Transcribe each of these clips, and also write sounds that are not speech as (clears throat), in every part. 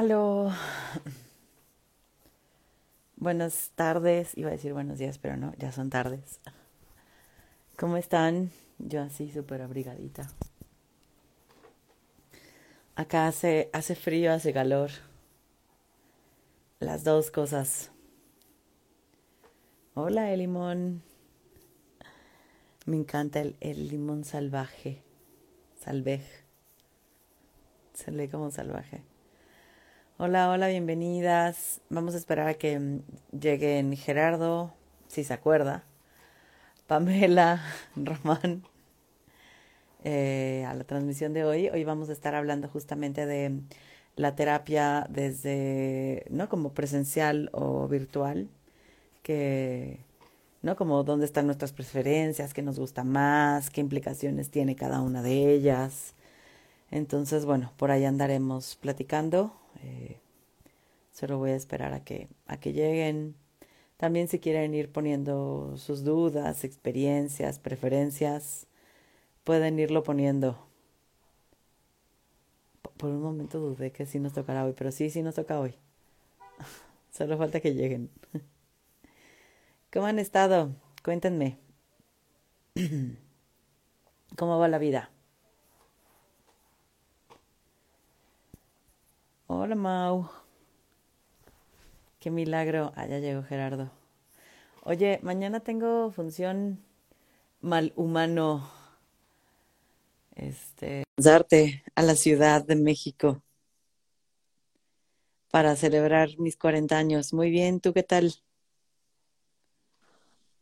Aló. Buenas tardes. Iba a decir buenos días, pero no, ya son tardes. ¿Cómo están? Yo así súper abrigadita. Acá hace, hace frío, hace calor. Las dos cosas. Hola, el limón. Me encanta el, el limón salvaje. Salvej. Se lee como salvaje. Hola, hola, bienvenidas. Vamos a esperar a que mm, lleguen Gerardo, si se acuerda, Pamela, (laughs) Román, eh, a la transmisión de hoy. Hoy vamos a estar hablando justamente de la terapia desde, ¿no? Como presencial o virtual, que, ¿no? Como dónde están nuestras preferencias, qué nos gusta más, qué implicaciones tiene cada una de ellas. Entonces, bueno, por ahí andaremos platicando. Eh, solo voy a esperar a que, a que lleguen. También si quieren ir poniendo sus dudas, experiencias, preferencias, pueden irlo poniendo. Por un momento dudé que sí nos tocará hoy, pero sí, sí nos toca hoy. (laughs) Solo falta que lleguen. (laughs) ¿Cómo han estado? Cuéntenme. (clears throat) ¿Cómo va la vida? Hola Mau. Qué milagro. Ah, ya llegó Gerardo. Oye, mañana tengo función mal humano. Este, darte a la Ciudad de México para celebrar mis 40 años. Muy bien, ¿tú qué tal?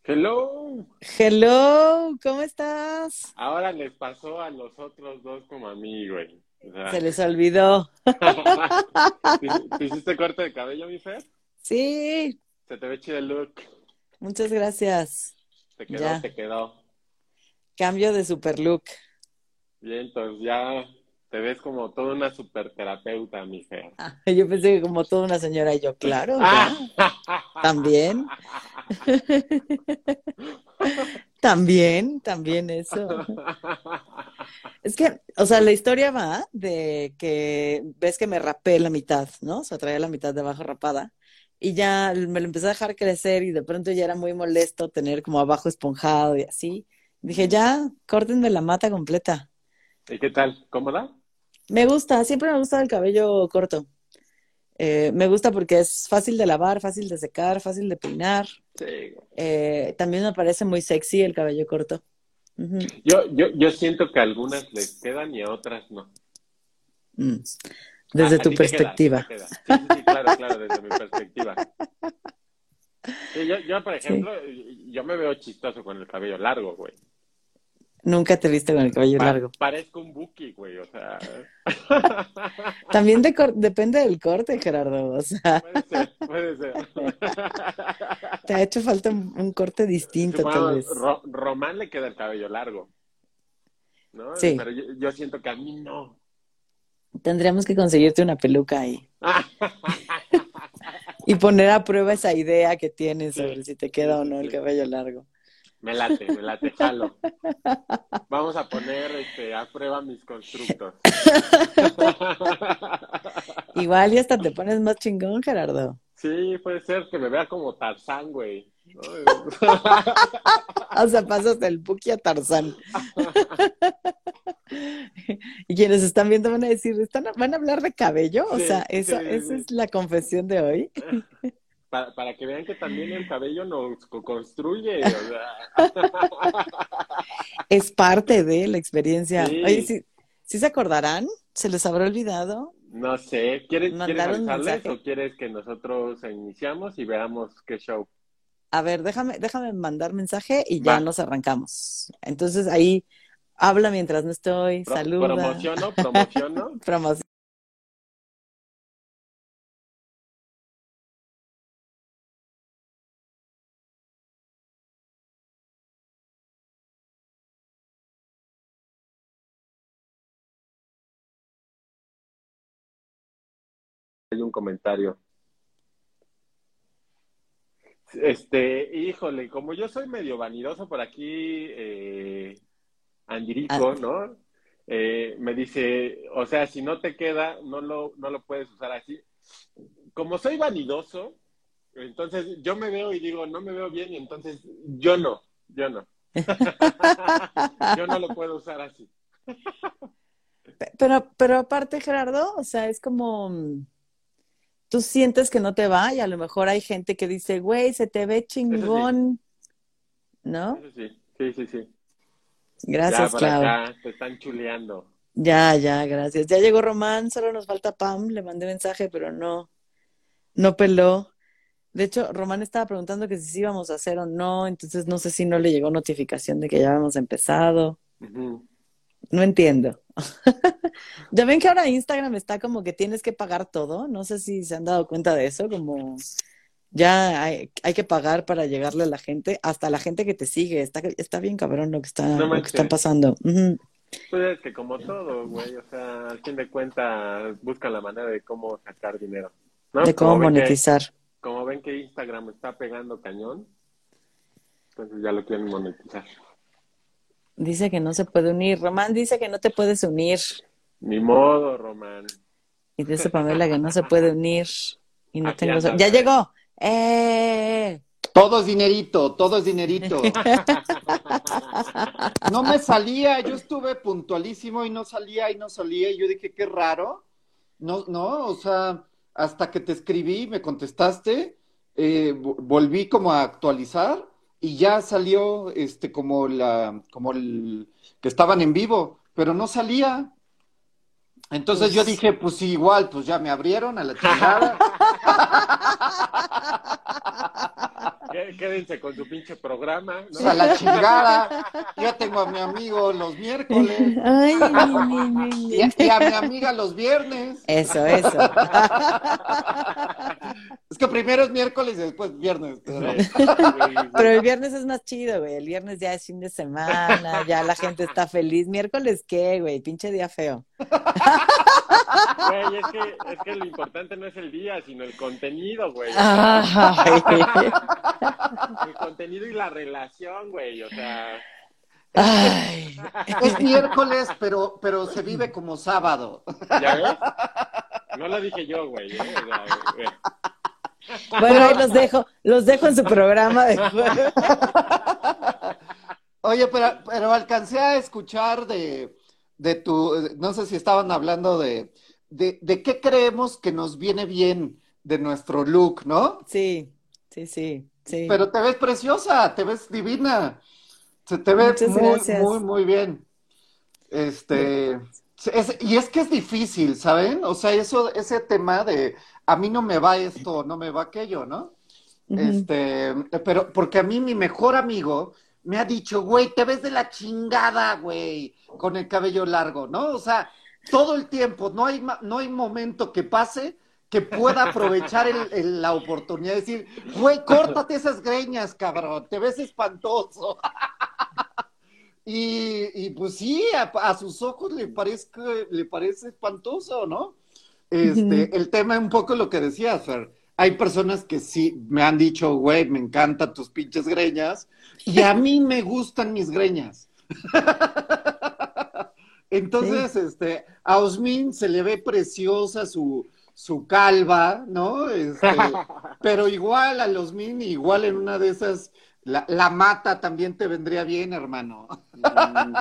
Hello. Hello, ¿cómo estás? Ahora les pasó a los otros dos como a mí, güey. O sea, Se les olvidó. (laughs) ¿Te hiciste corte de cabello, mi Fer? Sí, Se te ve chido el look. muchas gracias. Te quedó, Ya. te quedó. Cambio de super look. Bien, entonces ya te ves como toda una super terapeuta, mi Fer. (laughs) Ah, Yo pensé que como toda una señora y yo, claro, Ah. (laughs) también. También, también eso. (laughs) Es que, o sea, la historia va de que ves que me rapé la mitad, ¿no? O sea, traía la mitad de abajo rapada y ya me lo empecé a dejar crecer y de pronto ya era muy molesto tener como abajo esponjado y así. Dije, ya, córtenme la mata completa. ¿Y qué tal? ¿Cómoda? Me gusta, siempre me gusta el cabello corto. Eh, me gusta porque es fácil de lavar, fácil de secar, fácil de peinar. Sí. güey. Eh, también me parece muy sexy el cabello corto. Yo, yo, yo siento que a algunas les quedan y a otras no. Mm. Desde Ah, tu perspectiva. queda. Sí, sí, sí, claro, claro, desde mi perspectiva. Sí, yo, yo, por (laughs) ejemplo, yo me veo chistoso con el cabello largo, güey. Nunca te viste con el cabello Pa- largo. Parezco un buki, güey, o sea. (laughs) También de depende del corte, Gerardo. O sea, Puede ser, puede ser. (laughs) te ha hecho falta un, un corte distinto, tal vez. Ro- Román le queda el cabello largo. ¿No? Sí. Pero yo, yo siento que a mí no. Tendríamos que conseguirte una peluca ahí (laughs) y poner a prueba esa idea que tienes Sí. sobre si te queda o no el cabello largo. Me late, me late, jalo. Vamos a poner este, a prueba mis constructos. (laughs) Igual y hasta te pones más chingón, Gerardo. Sí, puede ser que me vea como Tarzán, güey. ¿no? (laughs) O sea, pasas del Buki a Tarzán. (laughs) Y quienes están viendo van a decir, ¿están, ¿van a hablar de cabello? O sea, eso, sí, esa sí. es la confesión de hoy. Para, para que vean que también el cabello nos co- construye. O sea, Es parte de la experiencia. Sí. Oye, ¿sí, sí se acordarán? ¿Se les habrá olvidado? no sé, ¿quieres, ¿quieres mensaje. o quieres que nosotros iniciamos y veamos qué show? A ver, déjame, déjame mandar mensaje y ya Va. nos arrancamos. Entonces ahí habla mientras no estoy, Pro- saluda. Promociono, promociono. (laughs) Promoción. Un comentario. Este, híjole, como yo soy medio vanidoso por aquí, eh, Andirico, Ah. ¿no? Eh, me dice, o sea, si no te queda, no lo, no lo puedes usar así. como soy vanidoso, entonces yo me veo y digo, no me veo bien y entonces yo no, yo no. (laughs) yo no lo puedo usar así. Pero, pero aparte, Gerardo, o sea, es como tú sientes que no te va y a lo mejor hay gente que dice, güey, se te ve chingón, ¿no? sí, sí, sí, sí. Gracias, ya, te están chuleando. Ya, ya, gracias. Ya llegó Román, solo nos falta Pam, le mandé mensaje, pero no, no peló. De hecho, Román estaba preguntando que si íbamos a hacer o no, entonces no sé si no le llegó notificación de que ya habíamos empezado. No entiendo. (laughs) ya ven que ahora Instagram está como que tienes que pagar todo. No sé si se han dado cuenta de eso, como ya hay, que pagar para llegarle a la gente, hasta la gente que te sigue. Está, está bien cabrón lo que está, lo que está pasando. Pues es que como todo, güey, o sea, al fin de cuentas buscan la manera de cómo sacar dinero. De cómo monetizar. como ven que Instagram está pegando cañón, entonces ya lo quieren monetizar. Dice que no se puede unir. Román dice que no te puedes unir. Ni modo, Román. Y dice Pamela que no se puede unir. Y no tengo... ¡Ya llegó! ¡Eh! Todo es dinerito, todo es dinerito. (laughs) No me salía, yo estuve puntualísimo y no salía y no salía. Y yo dije, qué raro. No, no, o sea, hasta que te escribí, me contestaste, eh, volví como a actualizar y ya salió este como la como el que estaban en vivo, pero no salía. Entonces yo pues dije, pues igual, pues ya me abrieron a la chingada. (laughs) Quédense con su pinche programa. ¿no? a la chingada. Yo tengo a mi amigo los miércoles. Ay, y, a, mi amiga los viernes. Eso, eso. Es que primero es miércoles y después viernes. Pero... pero el viernes es más chido, güey. El viernes ya es fin de semana, ya la gente está feliz. ¿Miércoles qué, güey? Pinche día feo. Güey, es que, es que lo importante no es el día, sino el contenido, güey. el contenido y la relación, güey, o sea. Es miércoles, pero, pero se vive como sábado. ¿Ya ves? No lo dije yo, güey. ¿eh? Bueno, ahí los dejo, los dejo en su programa de Oye, pero, pero alcancé a escuchar de, de tu, no sé si estaban hablando de, de, de qué creemos que nos viene bien de nuestro look, ¿no? Sí, sí, sí. Pero te ves preciosa, te ves divina. Se te ve muy, muy, muy bien. Este, y es que es difícil, ¿saben? O sea, eso, ese tema de a mí no me va esto, no me va aquello, ¿no? Este, pero porque a mí mi mejor amigo me ha dicho, güey, te ves de la chingada, güey, con el cabello largo, ¿no? O sea, todo el tiempo, no hay, no hay momento que pase que pueda aprovechar la oportunidad de decir, güey, córtate esas greñas, cabrón, te ves espantoso. (laughs) y, pues sí, a, sus ojos le parece, le parece espantoso, ¿no? Este, El tema es un poco lo que decías, Fer. Hay personas que sí me han dicho, güey, me encantan tus pinches greñas, y a mí me gustan mis greñas. (laughs) Entonces, este, a Osmin se le ve preciosa su, su calva, ¿no? Este, (laughs) pero igual a los igual en una de esas, la, mata también te vendría bien, hermano. Mm.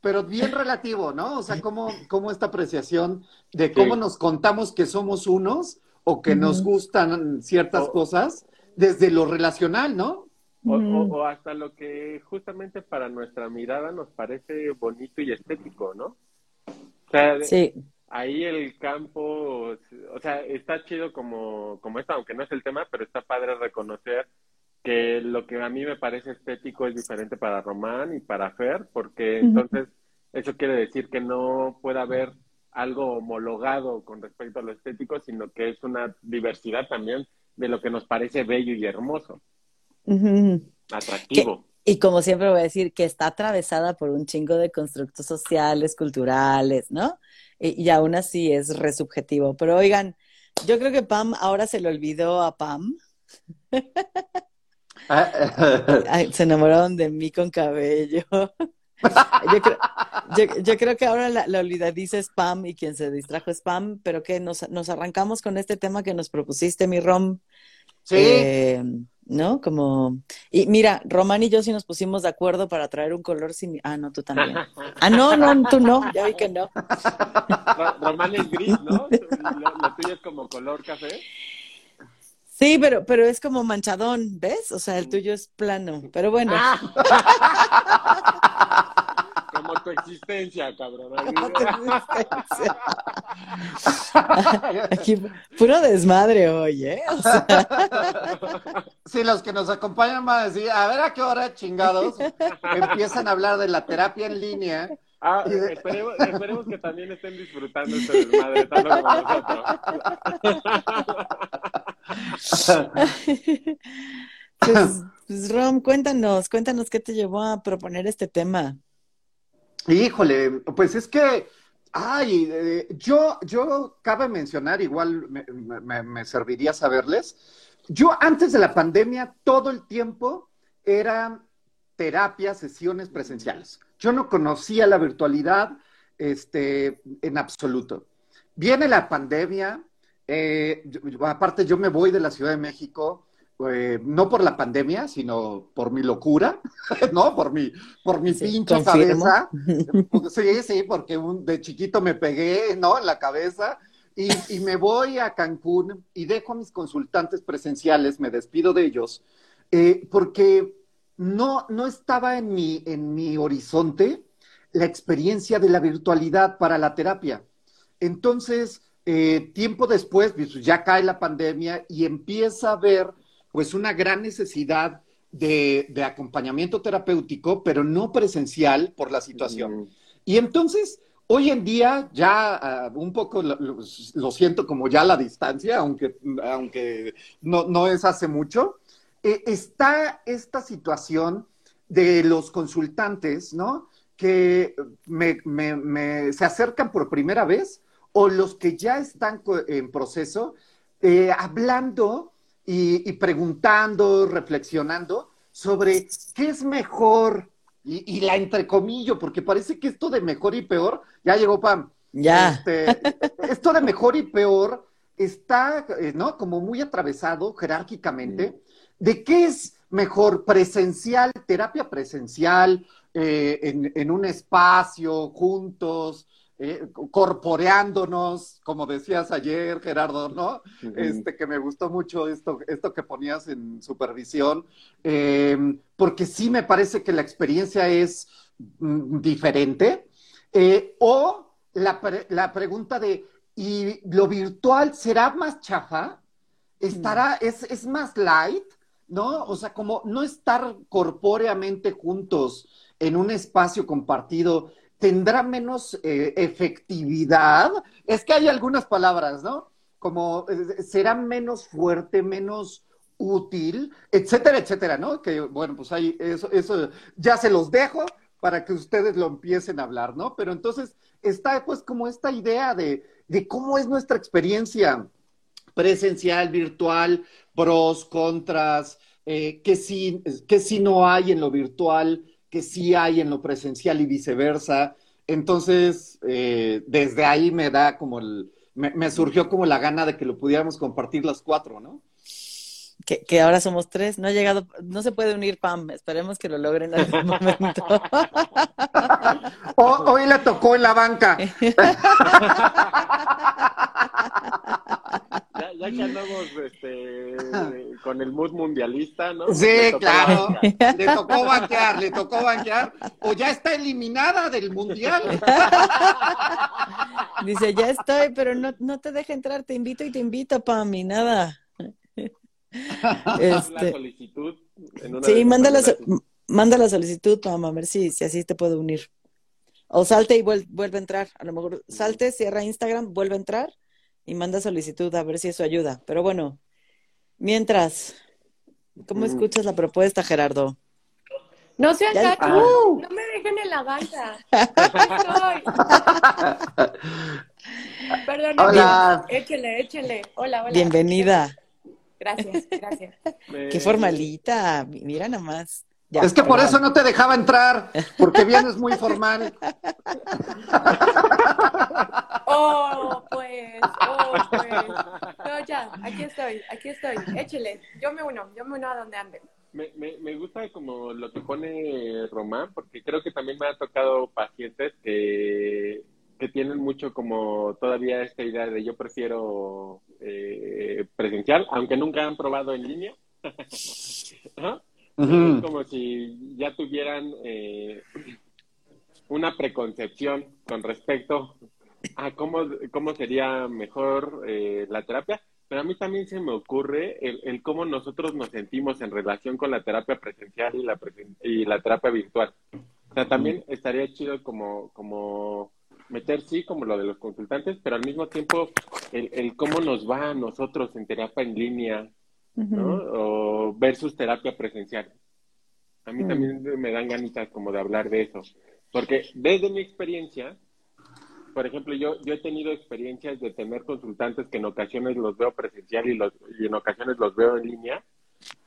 pero bien relativo, ¿no? O sea, ¿cómo, cómo esta apreciación de cómo nos contamos que somos unos o que nos gustan ciertas cosas desde lo relacional, ¿no? O, o, hasta lo que justamente para nuestra mirada nos parece bonito y estético, ¿no? O sea, sí. ahí el campo, o sea, está chido como, como esto, aunque no es el tema, pero está padre reconocer que lo que a mí me parece estético es diferente para Román y para Fer, porque entonces eso quiere decir que no puede haber algo homologado con respecto a lo estético, sino que es una diversidad también de lo que nos parece bello y hermoso, atractivo. Y como siempre voy a decir que está atravesada por un chingo de constructos sociales, culturales, ¿no? Y, aún así es resubjetivo. Pero oigan, yo creo que Pam ahora se le olvidó a Pam. se enamoraron de mí con cabello. yo, creo, que ahora la, la olvidadiza es spam y quien se distrajo es spam, pero que nos, nos arrancamos con este tema que nos propusiste, mi Rom. Sí. Eh, ¿No? Como. Y mira, Román y yo sí nos pusimos de acuerdo para traer un color sin. Ah, no, tú también. Ah, no, no, tú no, ya vi que no. Román es gris, ¿no? Lo, tuyo es como color café. Sí, pero, pero es como manchadón, ¿ves? O sea, el tuyo es plano, pero bueno. Ah. (laughs) como tu existencia, cabrón. Aquí, puro desmadre hoy, ¿eh? Sí, los que nos acompañan van a decir, a ver a qué hora, chingados, empiezan a hablar de la terapia en línea Ah, esperemos, esperemos, que también estén disfrutando este desmadre tanto como nosotros. pues, pues, Rom, cuéntanos, cuéntanos qué te llevó a proponer este tema. Híjole, pues es que, ay, eh, yo, yo cabe mencionar, igual me, serviría saberles, yo antes de la pandemia todo el tiempo eran terapias, sesiones presenciales. Yo no conocía la virtualidad este, en absoluto. Viene la pandemia, eh, aparte yo me voy de la Ciudad de México, eh, no por la pandemia, sino por mi locura, (laughs) ¿no? Por mi, por mi pinche cabeza. (laughs) Sí, sí, porque de chiquito me pegué, ¿no? En la cabeza. Y, me voy a Cancún y dejo a mis consultantes presenciales, me despido de ellos, eh, porque no, no estaba en mi, en mi horizonte la experiencia de la virtualidad para la terapia. Entonces, eh, tiempo después, pues, ya cae la pandemia y empieza a haber pues una gran necesidad de, acompañamiento terapéutico, pero no presencial por la situación. Y entonces, hoy en día, ya ah, un poco lo, siento como ya la distancia, aunque, aunque no, no es hace mucho, eh, está esta situación de los consultantes, ¿no? Que se acercan por primera vez o los que ya están en proceso, eh, hablando y, preguntando, reflexionando sobre qué es mejor y, y, la entrecomillo, porque parece que esto de mejor y peor, ya llegó Pam. Ya. Este, esto de mejor y peor está, eh, ¿no? Como muy atravesado jerárquicamente de qué es mejor presencial, terapia presencial, eh, en, un espacio, juntos, eh, corporeándonos, como decías ayer, Gerardo, ¿no? Este, que me gustó mucho esto, esto que ponías en supervisión, em, porque sí me parece que la experiencia es mm, diferente. Eh, o la, la pregunta de, ¿y lo virtual será más chafa? ¿Estará, es, es más light? ¿no? O sea, como no estar corpóreamente juntos en un espacio compartido tendrá menos eh, efectividad. Es que hay algunas palabras, ¿no? Como eh, será menos fuerte, menos útil, etcétera, etcétera, ¿no? Que bueno, pues ahí eso, eso ya se los dejo para que ustedes lo empiecen a hablar, ¿no? Pero entonces está pues como esta idea de, de cómo es nuestra experiencia presencial, virtual, pros, contras, eh, que, sí, que sí no hay en lo virtual, que sí hay en lo presencial y viceversa. Entonces, eh, desde ahí me da como el, me, surgió como la gana de que lo pudiéramos compartir los cuatro, ¿no? Que, ahora somos tres. No ha llegado, no se puede unir Pam. Esperemos que lo logren en algún momento. (laughs) hoy le tocó en la banca. (laughs) ya que andamos este, con el mood mundialista, ¿no? Sí, claro. Le tocó banquear, le tocó banquear. O ya está eliminada del mundial. (laughs) Dice, ya estoy, pero no, no te deja entrar. Te invito y te invito, Pami, nada. (laughs) Este... La solicitud. sí, manda la, manda la solicitud, Pam, a ver si, si así te puedo unir. O salte y vuelve a entrar. A lo mejor salte, cierra Instagram, vuelve a entrar y manda solicitud a ver si eso ayuda. Pero bueno, mientras, ¿cómo escuchas la propuesta, Gerardo? No sean gachos, no me dejen en la banca. (laughs) Perdón, hola. échele, échele. Hola, hola. Bienvenida. Gracias, gracias. Qué formalita, mira nomás. es que por eso no te dejaba entrar, porque vienes muy formal. Oh, pues, oh, pues. No, ya, aquí estoy, aquí estoy. Échele, yo me uno, yo me uno a donde anden. Me, me, me gusta como lo que pone Román, porque creo que también me ha tocado pacientes que, que tienen mucho como todavía esta idea de yo prefiero eh, presencial, aunque nunca han probado en línea. (laughs) como si ya tuvieran eh, una preconcepción con respecto a cómo, cómo sería mejor eh, la terapia, pero a mí también se me ocurre el, cómo nosotros nos sentimos en relación con la terapia presencial y la, y la terapia virtual. O sea, también estaría chido como, como meter, sí, como lo de los consultantes, pero al mismo tiempo el, el cómo nos va a nosotros en terapia en línea, ¿no? O versus terapia presencial. A mí mm. también me dan ganitas como de hablar de eso. Porque desde mi experiencia, por ejemplo, yo, yo he tenido experiencias de tener consultantes que en ocasiones los veo presencial y, los, y en ocasiones los veo en línea.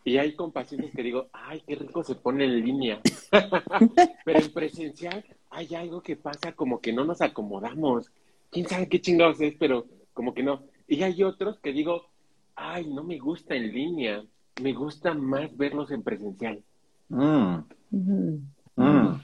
Y hay con pacientes que digo, ay, qué rico se pone en línea. (laughs) Pero en presencial hay algo que pasa como que no nos acomodamos. Quién sabe qué chingados es, pero como que no. Y hay otros que digo, ay, no me gusta en línea. Me gusta más verlos en presencial. Mm. Mm.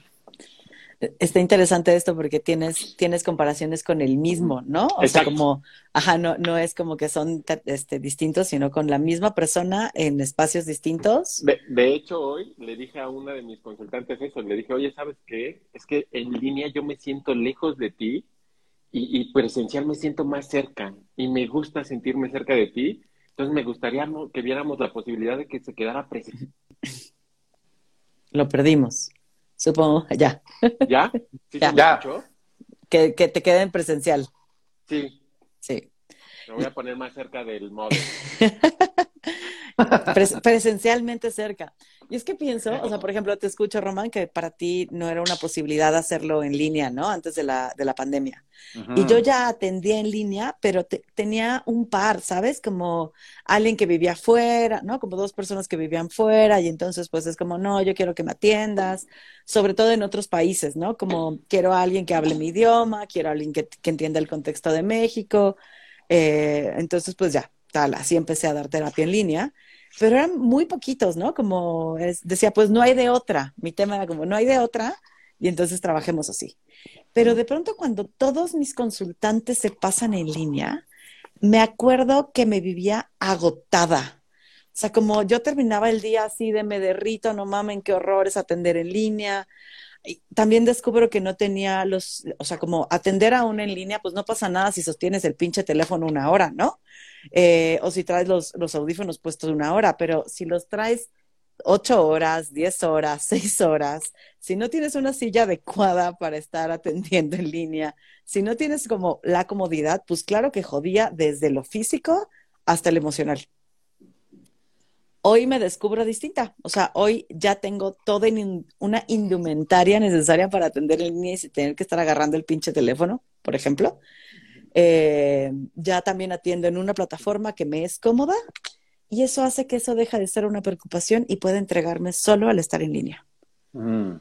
Está interesante esto porque tienes, tienes comparaciones con el mismo, ¿no? O sea, como, ajá, no, no es como que son este, distintos, sino con la misma persona en espacios distintos. De, hecho, hoy le dije a una de mis consultantes eso, le dije, oye, ¿sabes qué? Es que en línea yo me siento lejos de ti y, y presencial me siento más cerca y me gusta sentirme cerca de ti. Entonces me gustaría que viéramos la posibilidad de que se quedara presente lo perdimos, supongo, ya. ¿Ya? (laughs) ¿Sí ya. Que, que te quede en presencial. Sí. Sí. Me voy a poner más cerca del móvil. (laughs) presencialmente cerca. Y es que pienso, o sea, por ejemplo, te escucho, Román, que para ti no era una posibilidad hacerlo en línea, ¿no? Antes de la, de la pandemia. Y yo ya atendía en línea, pero tenía un par, ¿sabes? Como alguien que vivía fuera, ¿no? Como dos personas que vivían fuera y entonces pues es como, no, yo quiero que me atiendas, sobre todo en otros países, ¿no? Como quiero a alguien que hable mi idioma, quiero a alguien que, que entienda el contexto de México. Eh, entonces pues ya, tal, así empecé a dar terapia en línea pero eran muy poquitos, ¿no? Como decía, pues no hay de otra. Mi tema era como, no hay de otra, y entonces trabajemos así. Pero de pronto cuando todos mis consultantes se pasan en línea, me acuerdo que me vivía agotada. O sea, como yo terminaba el día así de me derrito, no mamen, qué horror es atender en línea. También descubro que no tenía los, o sea, como atender a una en línea, pues no pasa nada si sostienes el pinche teléfono una hora, ¿no? Eh, o si traes los, los audífonos puestos una hora, pero si los traes ocho horas, diez horas, (laughs) seis horas, si no tienes una silla adecuada para estar atendiendo en línea, si no tienes como la comodidad, pues claro que jodía desde lo físico hasta el emocional. Hoy me descubro distinta, o sea, hoy ya tengo toda una indumentaria necesaria para atender en línea y sin tener que estar agarrando el pinche teléfono, por ejemplo. Eh, ya también atiendo en una plataforma que me es cómoda y eso hace que eso deja de ser una preocupación y pueda entregarme solo al estar en línea. Mm.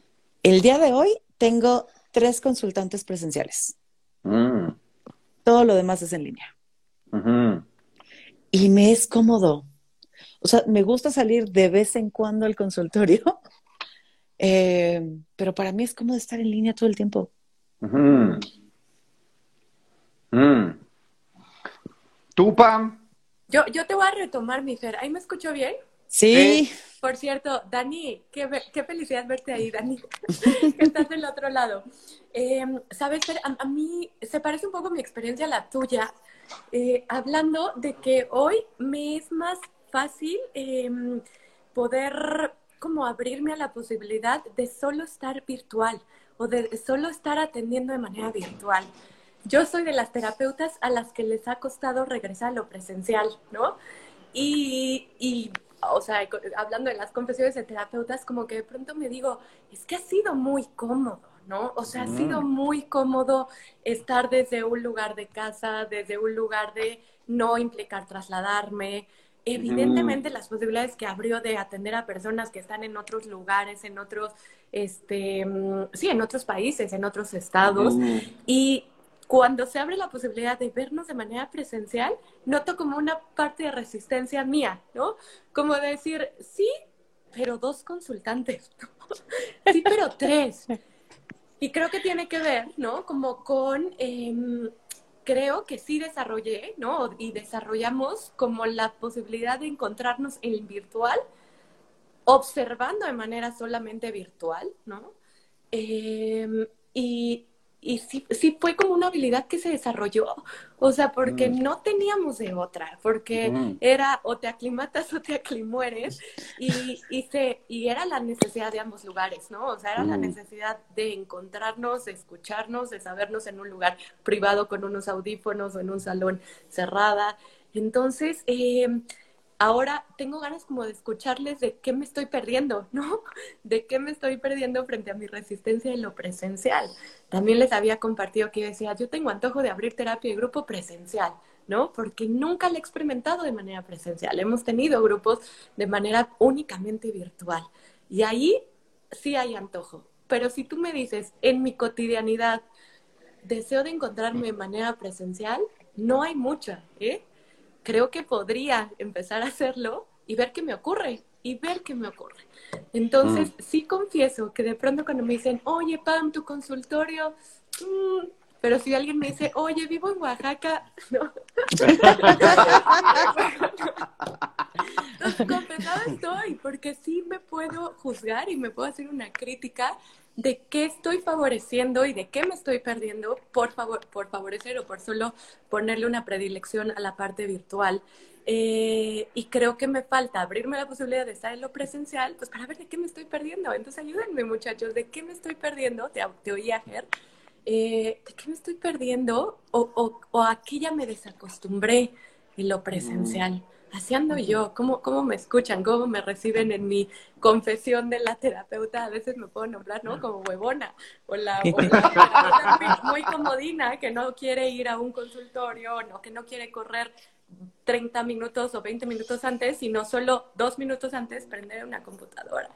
El día de hoy tengo tres consultantes presenciales. Mm. Todo lo demás es en línea. Y me es cómodo. O sea, me gusta salir de vez en cuando al consultorio, (laughs) eh, pero para mí es cómodo estar en línea todo el tiempo. Mm. ¿Tú, Pam? Yo, yo te voy a retomar, mi Fer. ¿Ahí me escucho bien? Sí. Por cierto, Dani, qué, qué felicidad verte ahí, Dani, (laughs) que estás del otro lado. Em, Sabes, Fer, a, mí se parece un poco mi experiencia a la tuya, eh, hablando de que hoy me es más fácil em, poder como abrirme a la posibilidad de solo estar virtual o de solo estar atendiendo de manera virtual yo soy de las terapeutas a las que les ha costado regresar a lo presencial, ¿no? Y, y, o sea, hablando de las confesiones de terapeutas, como que de pronto me digo, es que ha sido muy cómodo, ¿no? O sea, ha sido mm. muy cómodo estar desde un lugar de casa, desde un lugar de no implicar trasladarme. Evidentemente las posibilidades que abrió de atender a personas que están en otros lugares, en otros, este, mm, sí, en otros países, en otros estados. Y cuando se abre la posibilidad de vernos de manera presencial, noto como una parte de resistencia mía, ¿no? Como decir, sí, pero dos consultantes, (laughs) sí, pero tres. Y creo que tiene que ver, ¿no? Como con, em, creo que sí desarrollé, ¿no? Y desarrollamos como la posibilidad de encontrarnos en virtual, observando de manera solamente virtual, ¿no? Em, y, y sí, sí fue como una habilidad que se desarrolló, o sea, porque mm. no teníamos de otra, porque era o te aclimatas (laughs) o te aclimueres, y, y, se, y era la necesidad de ambos lugares, ¿no? O sea, era la mm. necesidad de encontrarnos, de escucharnos, de sabernos en un lugar privado con unos audífonos o en un salón cerrada. Entonces, eh, ahora tengo ganas como de escucharles de qué me estoy perdiendo, (laughs) ¿no? De qué me estoy perdiendo frente a mi resistencia en lo presencial. También les había compartido que yo decía, yo tengo antojo de abrir terapia de grupo presencial, ¿no? Porque nunca lo he experimentado de manera presencial. Hemos tenido grupos de manera únicamente virtual. Y ahí sí hay antojo. Pero si tú me dices, en mi cotidianidad, deseo de encontrarme de manera presencial, no hay mucha, ¿eh? Creo que podría empezar a hacerlo y ver qué me ocurre y ver qué me ocurre. Entonces, mm. sí confieso que de pronto cuando me dicen, oye, Pam, tu consultorio, mm", pero si alguien me dice, oye, vivo en Oaxaca, (laughs) no. (laughs) Confesada estoy, porque sí me puedo juzgar y me puedo hacer una crítica de qué estoy favoreciendo y de qué me estoy perdiendo por, favor, por favorecer o por solo ponerle una predilección a la parte virtual. Eh, y creo que me falta abrirme la posibilidad de estar en lo presencial, pues para ver de qué me estoy perdiendo. Entonces ayúdenme muchachos, ¿de qué me estoy perdiendo? Te, te oía, Ger. Eh, ¿De qué me estoy perdiendo? O, o, o aquí ya me desacostumbré en lo presencial. Así ando yo, ¿Cómo, ¿cómo me escuchan? ¿Cómo me reciben en mi confesión de la terapeuta? A veces me puedo nombrar, ¿no? Como huevona, o la, muy comodina que no quiere ir a un consultorio, no, que no quiere correr 30 minutos o 20 minutos antes, sino solo dos minutos antes prender una computadora.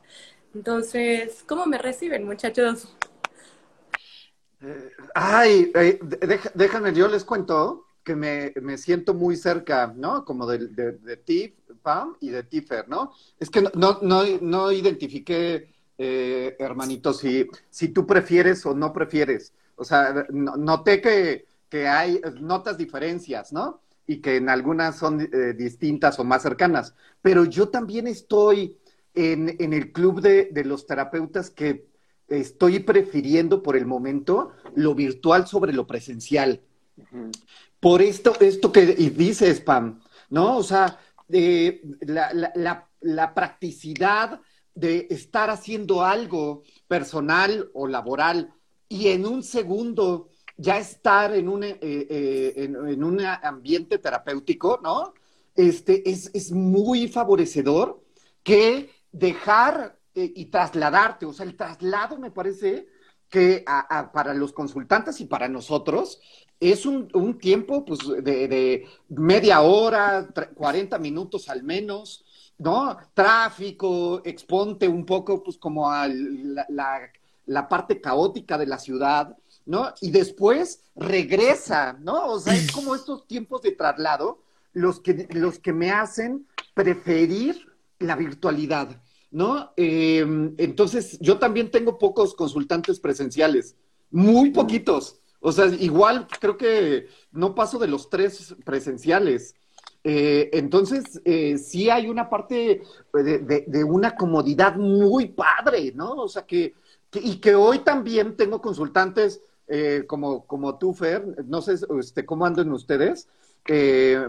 Entonces, ¿cómo me reciben, muchachos? Eh, ay, eh, déjame, yo les cuento que me, me, siento muy cerca, ¿no? Como de, de, ti, Pam, y de Tifer, ¿no? Es que no, no, no identifiqué, eh, hermanito, si, si tú prefieres o no prefieres. O sea, noté que, que hay, notas diferencias, ¿no? Y que en algunas son eh, distintas o más cercanas. Pero yo también estoy en, en el club de, de los terapeutas que estoy prefiriendo por el momento lo virtual sobre lo presencial por esto, esto que dice Spam, ¿no? O sea, la, practicidad de estar haciendo algo personal o laboral y en un segundo ya estar en un, eh, eh, en, un ambiente terapéutico, ¿no? Este, es, es muy favorecedor que dejar eh, y trasladarte, o sea, el traslado me parece que para los consultantes y para nosotros es un, tiempo pues, de, media hora, 40 minutos al menos, ¿no? Tráfico, exponte un poco pues como a la, parte caótica de la ciudad, ¿no? Y después regresa, ¿no? O sea, es como estos tiempos de traslado los que, los que me hacen preferir la virtualidad. ¿no? Em, entonces, yo también tengo pocos consultantes presenciales, muy poquitos. O sea, igual creo que no paso de los tres presenciales. Eh, entonces, eh, sí hay una parte de, una comodidad muy padre, ¿no? O sea, que, y que hoy también tengo consultantes eh, como, como tú, Fer, no sé este, cómo andan ustedes,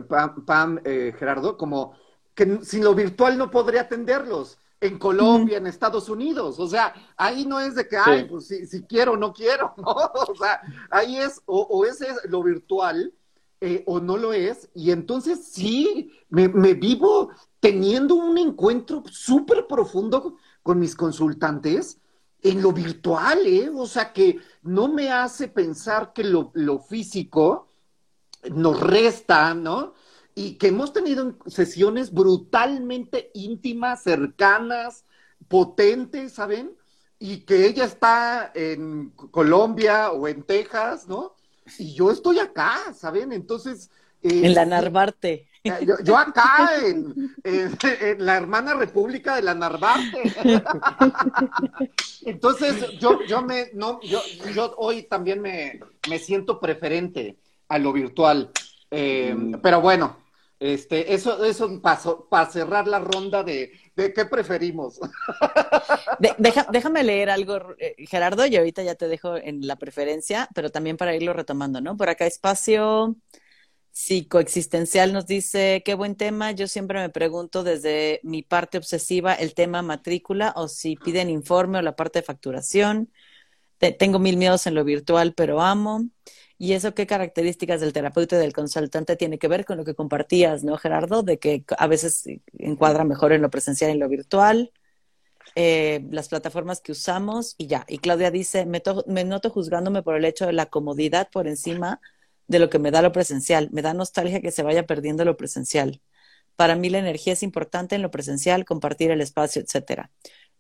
Pam, Pam Gerardo, como que sin lo virtual no podría atenderlos en Colombia, en Estados Unidos. O sea, ahí no es de que, ay, pues si, quiero o no quiero, (laughs) ¿no? O sea, ahí es, o, es lo virtual eh, o no lo es. Y entonces sí, me, vivo teniendo un encuentro súper profundo con mis consultantes en lo virtual, ¿eh? O sea, que no me hace pensar que lo, lo físico nos resta, ¿no? Y que hemos tenido sesiones brutalmente íntimas, cercanas, potentes, ¿saben? Y que ella está en Colombia o en Texas, ¿no? Y yo estoy acá, ¿saben? Entonces... en la Narvarte. Yo, acá, en, la hermana República de la Narvarte. (laughs) Entonces, yo, yo me, no, yo, yo hoy también me, me siento preferente a lo virtual. Eh, mm. Pero bueno, este, eso, eso pasó para cerrar la ronda de, de qué preferimos. (laughs) déjame leer algo, eh, Gerardo, y ahorita ya te dejo en la preferencia, pero también para irlo retomando, ¿no? Por acá espacio psicoexistencial nos dice, qué buen tema, yo siempre me pregunto desde mi parte obsesiva el tema matrícula o si piden informe o la parte de facturación. tengo mil miedos en lo virtual, pero amo. ¿Y eso qué características del terapeuta y del consultante tiene que ver con lo que compartías, ¿no, Gerardo? De que a veces encuadra mejor en lo presencial y en lo virtual, eh, las plataformas que usamos y ya. Y Claudia dice, me, me noto juzgándome por el hecho de la comodidad por encima de lo que me da lo presencial. Me da nostalgia que se vaya perdiendo lo presencial. Para mí la energía es importante en lo presencial, compartir el espacio, etcétera.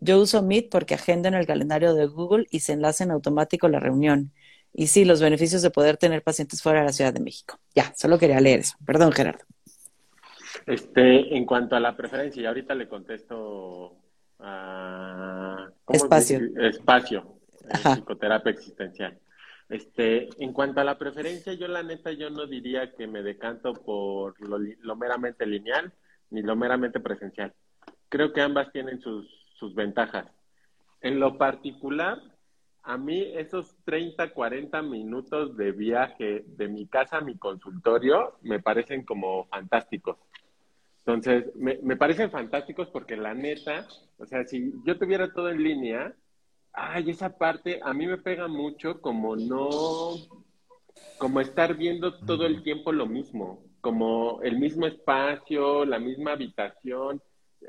Yo uso Meet porque agendo en el calendario de Google y se enlace en automático la reunión. Y sí, los beneficios de poder tener pacientes fuera de la Ciudad de México. Ya, solo quería leer eso. Perdón, Gerardo. Este, en cuanto a la preferencia, y ahorita le contesto a... Espacio. Espacio, psicoterapia existencial. Este, en cuanto a la preferencia, yo la neta, yo no diría que me decanto por lo, meramente lineal ni lo meramente presencial. Creo que ambas tienen sus, sus ventajas. En lo particular, a mí esos 30, 40 minutos de viaje de mi casa a mi consultorio me parecen como fantásticos. Entonces, me, me parecen fantásticos porque la neta, o sea, si yo tuviera todo en línea, ay, esa parte a mí me pega mucho como no, como estar viendo todo el tiempo lo mismo, como el mismo espacio, la misma habitación.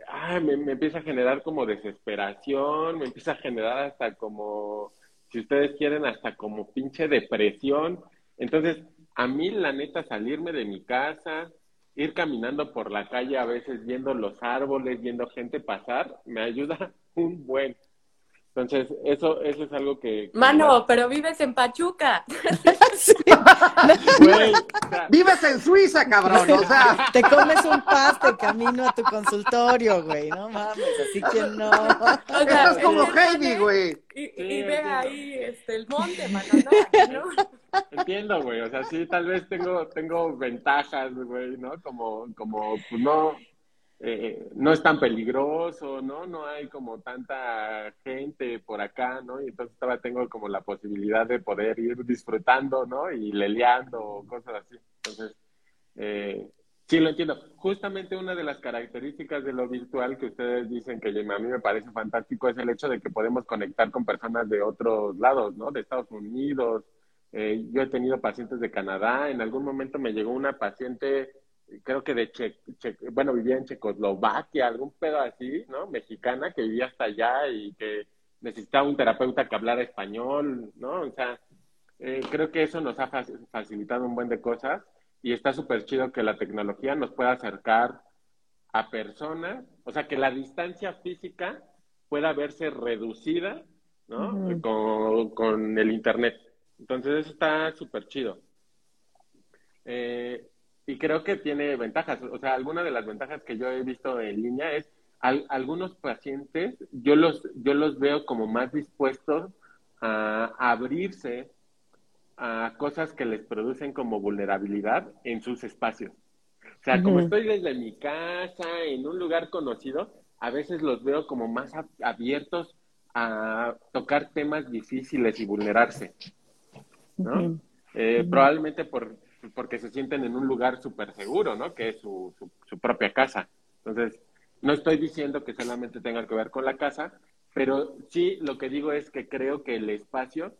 Ay, me, me empieza a generar como desesperación, me empieza a generar hasta como, si ustedes quieren, hasta como pinche depresión. Entonces, a mí la neta salirme de mi casa, ir caminando por la calle a veces viendo los árboles, viendo gente pasar, me ayuda (laughs) un buen. Entonces, eso, eso es algo que... Mano, pero vives en Pachuca. (laughs) (laughs) (laughs) vives en Suiza, cabrón, o sea... (laughs) Te comes un paste camino a tu consultorio, güey, no mames, así que no. O sea, es como Heidi, güey. Y, ve ahí este, el monte, mano, ¿no? Entiendo, güey, o sea, sí, tal vez tengo, tengo ventajas, güey, ¿no? Como, como, pues no eh, no es tan peligroso, ¿no? No hay como tanta gente por acá, ¿no? Y entonces estaba, tengo como la posibilidad de poder ir disfrutando, ¿no? Y leleando, cosas así. Entonces, eh, sí lo entiendo. Justamente una de las características de lo virtual que ustedes dicen que a mí me parece fantástico es el hecho de que podemos conectar con personas de otros lados, ¿no? De Estados Unidos. Eh, yo he tenido pacientes de Canadá. En algún momento me llegó una paciente creo que de che, bueno, vivía en Checoslovaquia, algún pedo así, ¿no? Mexicana que vivía hasta allá y que necesitaba un terapeuta que hablara español, ¿no? O sea, eh, creo que eso nos ha facilitado un buen de cosas y está súper chido que la tecnología nos pueda acercar a personas, o sea, que la distancia física pueda verse reducida, ¿no? con, con, el Internet. Entonces, eso está súper chido. Eh, y creo que tiene ventajas. O sea, alguna de las ventajas que yo he visto en línea es algunos pacientes, yo los, yo los veo como más dispuestos a, abrirse a cosas que les producen como vulnerabilidad en sus espacios. O sea, como estoy desde mi casa, en un lugar conocido, a veces los veo como más abiertos a tocar temas difíciles y vulnerarse. ¿no? Eh, probablemente por, porque se sienten en un lugar súper seguro, ¿no? Que es su, su, propia casa. Entonces, no estoy diciendo que solamente tenga que ver con la casa, pero sí lo que digo es que creo que el espacio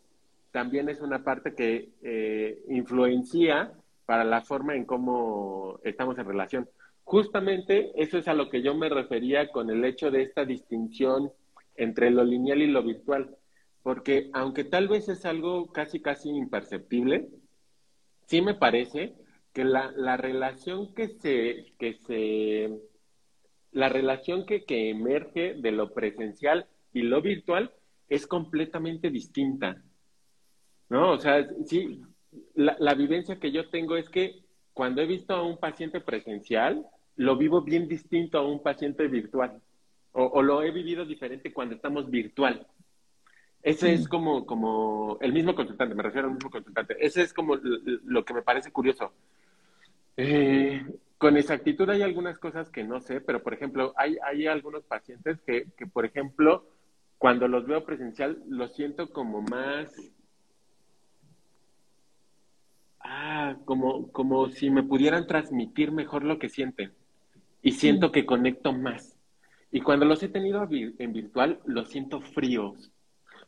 también es una parte que eh, influencia para la forma en cómo estamos en relación. Justamente eso es a lo que yo me refería con el hecho de esta distinción entre lo lineal y lo virtual, porque aunque tal vez es algo casi, casi imperceptible, sí me parece que la, la relación que se, que se, la relación que, que emerge de lo presencial y lo virtual es completamente distinta. ¿No? O sea, sí, la, la vivencia que yo tengo es que cuando he visto a un paciente presencial, lo vivo bien distinto a un paciente virtual. O, lo he vivido diferente cuando estamos virtual. Ese es como, como el mismo consultante, me refiero al mismo consultante. Ese es como lo que me parece curioso. Eh, con exactitud hay algunas cosas que no sé, pero por ejemplo, hay, hay algunos pacientes que, que, por ejemplo, cuando los veo presencial, los siento como más Ah, como, como si me pudieran transmitir mejor lo que sienten. Y siento que conecto más. Y cuando los he tenido en virtual, los siento fríos.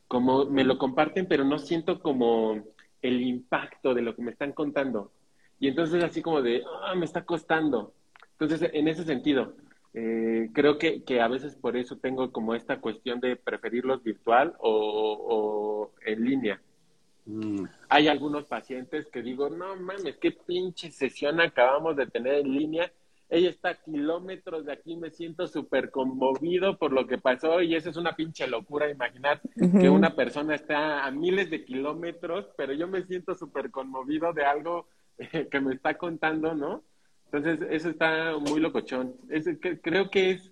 Como me lo comparten, pero no siento como el impacto de lo que me están contando. Y entonces así como de, ah, me está costando. Entonces, en ese sentido, eh, creo que, que, a veces por eso tengo como esta cuestión de preferirlos virtual o en línea. Mm. Hay algunos pacientes que digo, no mames, qué pinche sesión acabamos de tener en línea. Ella está a kilómetros de aquí, me siento súper conmovido por lo que pasó y eso es una pinche locura imaginar que una persona está a miles de kilómetros, pero yo me siento súper conmovido de algo que me está contando, ¿no? Entonces, eso está muy locochón. Es, creo que es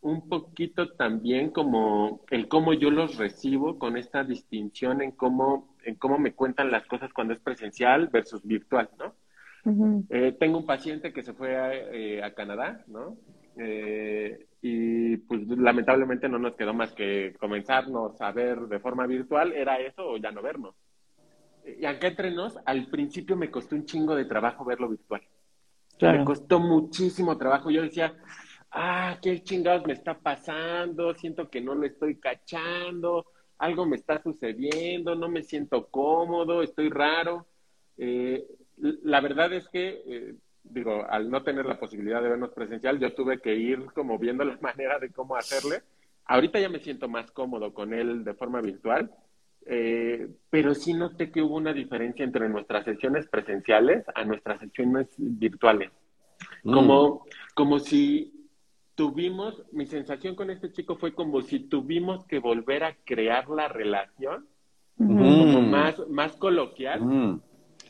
un poquito también como el cómo yo los recibo con esta distinción en cómo, en cómo me cuentan las cosas cuando es presencial versus virtual, ¿no? Eh, tengo un paciente que se fue a, eh, Canadá, ¿no? Eh, y pues lamentablemente no nos quedó más que comenzarnos a ver de forma virtual, era eso o ya no vernos. Y aunque entre nos, al principio me costó un chingo de trabajo verlo virtual. Me costó muchísimo trabajo. Yo decía, ah, qué chingados me está pasando, siento que no lo estoy cachando, algo me está sucediendo, no me siento cómodo, estoy raro. Eh, la verdad es que, eh, digo, al no tener la posibilidad de vernos presencial, yo tuve que ir como viendo la (laughs) manera de cómo hacerle. Ahorita ya me siento más cómodo con él de forma virtual, eh, pero sí noté que hubo una diferencia entre nuestras sesiones presenciales a nuestras sesiones virtuales. Mm. Como, como si tuvimos, mi sensación con este chico fue como si tuvimos que volver a crear la relación, como más, más coloquial,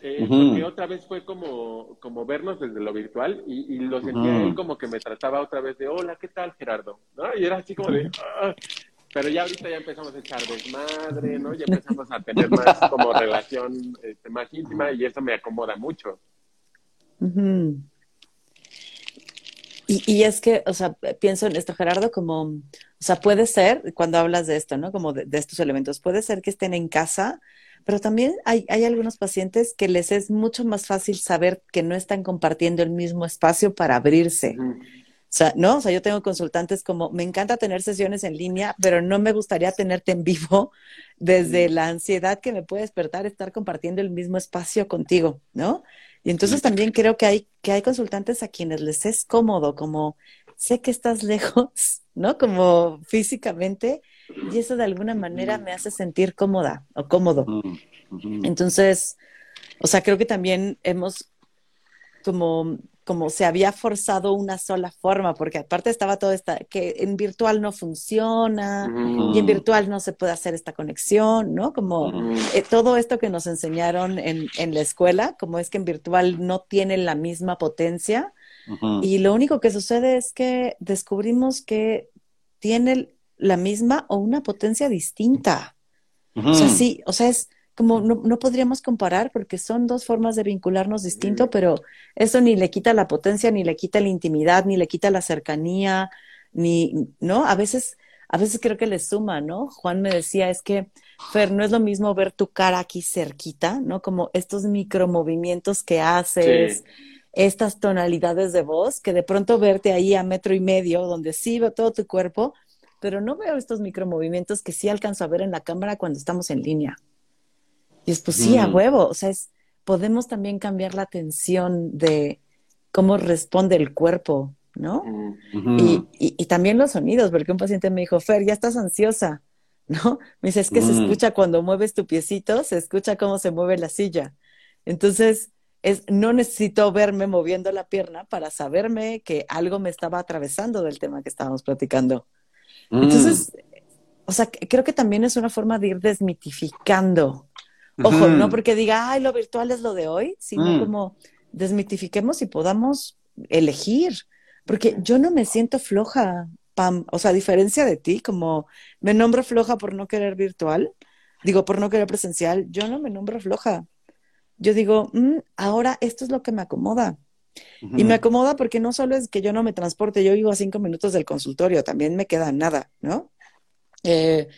eh, porque otra vez fue como, como vernos desde lo virtual y, lo sentía él como que me trataba otra vez de, hola, ¿qué tal Gerardo? ¿No? Y era así como de, ah". pero ya ahorita ya empezamos a echar desmadre, ¿no? Ya empezamos a tener más como relación este, más íntima y eso me acomoda mucho. Y, y, es que, o sea, pienso en esto, Gerardo, como, o sea, puede ser, cuando hablas de esto, ¿no? Como de, estos elementos, puede ser que estén en casa, pero también hay, hay, algunos pacientes que les es mucho más fácil saber que no están compartiendo el mismo espacio para abrirse. O sea, ¿no? O sea, yo tengo consultantes como, me encanta tener sesiones en línea, pero no me gustaría tenerte en vivo (laughs) desde la ansiedad que me puede despertar estar compartiendo el mismo espacio contigo, ¿no? Y entonces también creo que hay, que hay consultantes a quienes les es cómodo, como sé que estás (laughs) lejos, ¿no? Como físicamente, y eso de alguna manera me hace sentir cómoda o cómodo. Entonces, o sea, creo que también hemos como como se había forzado una sola forma, porque aparte estaba todo esta, que en virtual no funciona y en virtual no se puede hacer esta conexión, ¿no? Como eh, todo esto que nos enseñaron en, en, la escuela, como es que en virtual no tiene la misma potencia y lo único que sucede es que descubrimos que tiene la misma o una potencia distinta. O sea, sí, o sea, es como no, no, podríamos comparar porque son dos formas de vincularnos distinto, pero eso ni le quita la potencia, ni le quita la intimidad, ni le quita la cercanía, ni, ¿no? A veces, a veces creo que le suma, ¿no? Juan me decía, es que, Fer, no es lo mismo ver tu cara aquí cerquita, ¿no? Como estos micromovimientos que haces. estas tonalidades de voz, que de pronto verte ahí a metro y medio, donde sí veo todo tu cuerpo, pero no veo estos micromovimientos que sí alcanzo a ver en la cámara cuando estamos en línea. Y es pues sí, a huevo, o sea, es, podemos también cambiar la atención de cómo responde el cuerpo, ¿no? y, y, también los sonidos, porque un paciente me dijo, Fer, ya estás ansiosa, (laughs) ¿no? Me dice, es que se escucha cuando mueves tu piecito, se escucha cómo se mueve la silla. Entonces, es no necesito verme moviendo la pierna para saberme que algo me estaba atravesando del tema que estábamos platicando. Mm. Entonces, o sea, creo que también es una forma de ir desmitificando. Ojo, no porque diga, ay, lo virtual es lo de hoy, sino mm. como desmitifiquemos y podamos elegir. Porque yo no me siento floja, Pam. O sea, a diferencia de ti, como me nombro floja por no querer virtual, digo, por no querer presencial, yo no me nombro floja. Yo digo, mm, ahora esto es lo que me acomoda. Y me acomoda porque no solo es que yo no me transporte, yo vivo a cinco minutos del consultorio, también me queda nada, ¿no? Eh,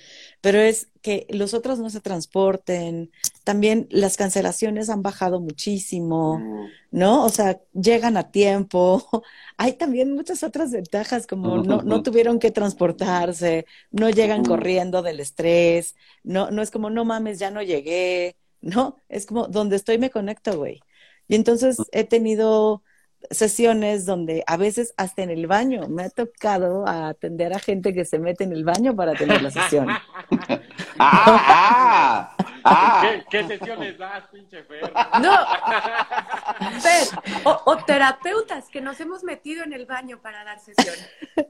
pero es que los otros no se transporten. También las cancelaciones han bajado muchísimo, mm. ¿no? O sea, llegan a tiempo. (laughs) Hay también muchas otras ventajas, como no, no tuvieron que transportarse, no llegan corriendo del estrés, no, no es como, no mames, ya no llegué, ¿no? Es como, donde estoy me conecto, güey. Y entonces he tenido sesiones donde a veces hasta en el baño me ha tocado atender a gente que se mete en el baño para tener la sesión. (laughs) ah, ah, ah. ¿Qué, sesiones das, pinche Fer? No, (laughs) Fer, o, terapeutas que nos hemos metido en el baño para dar sesión,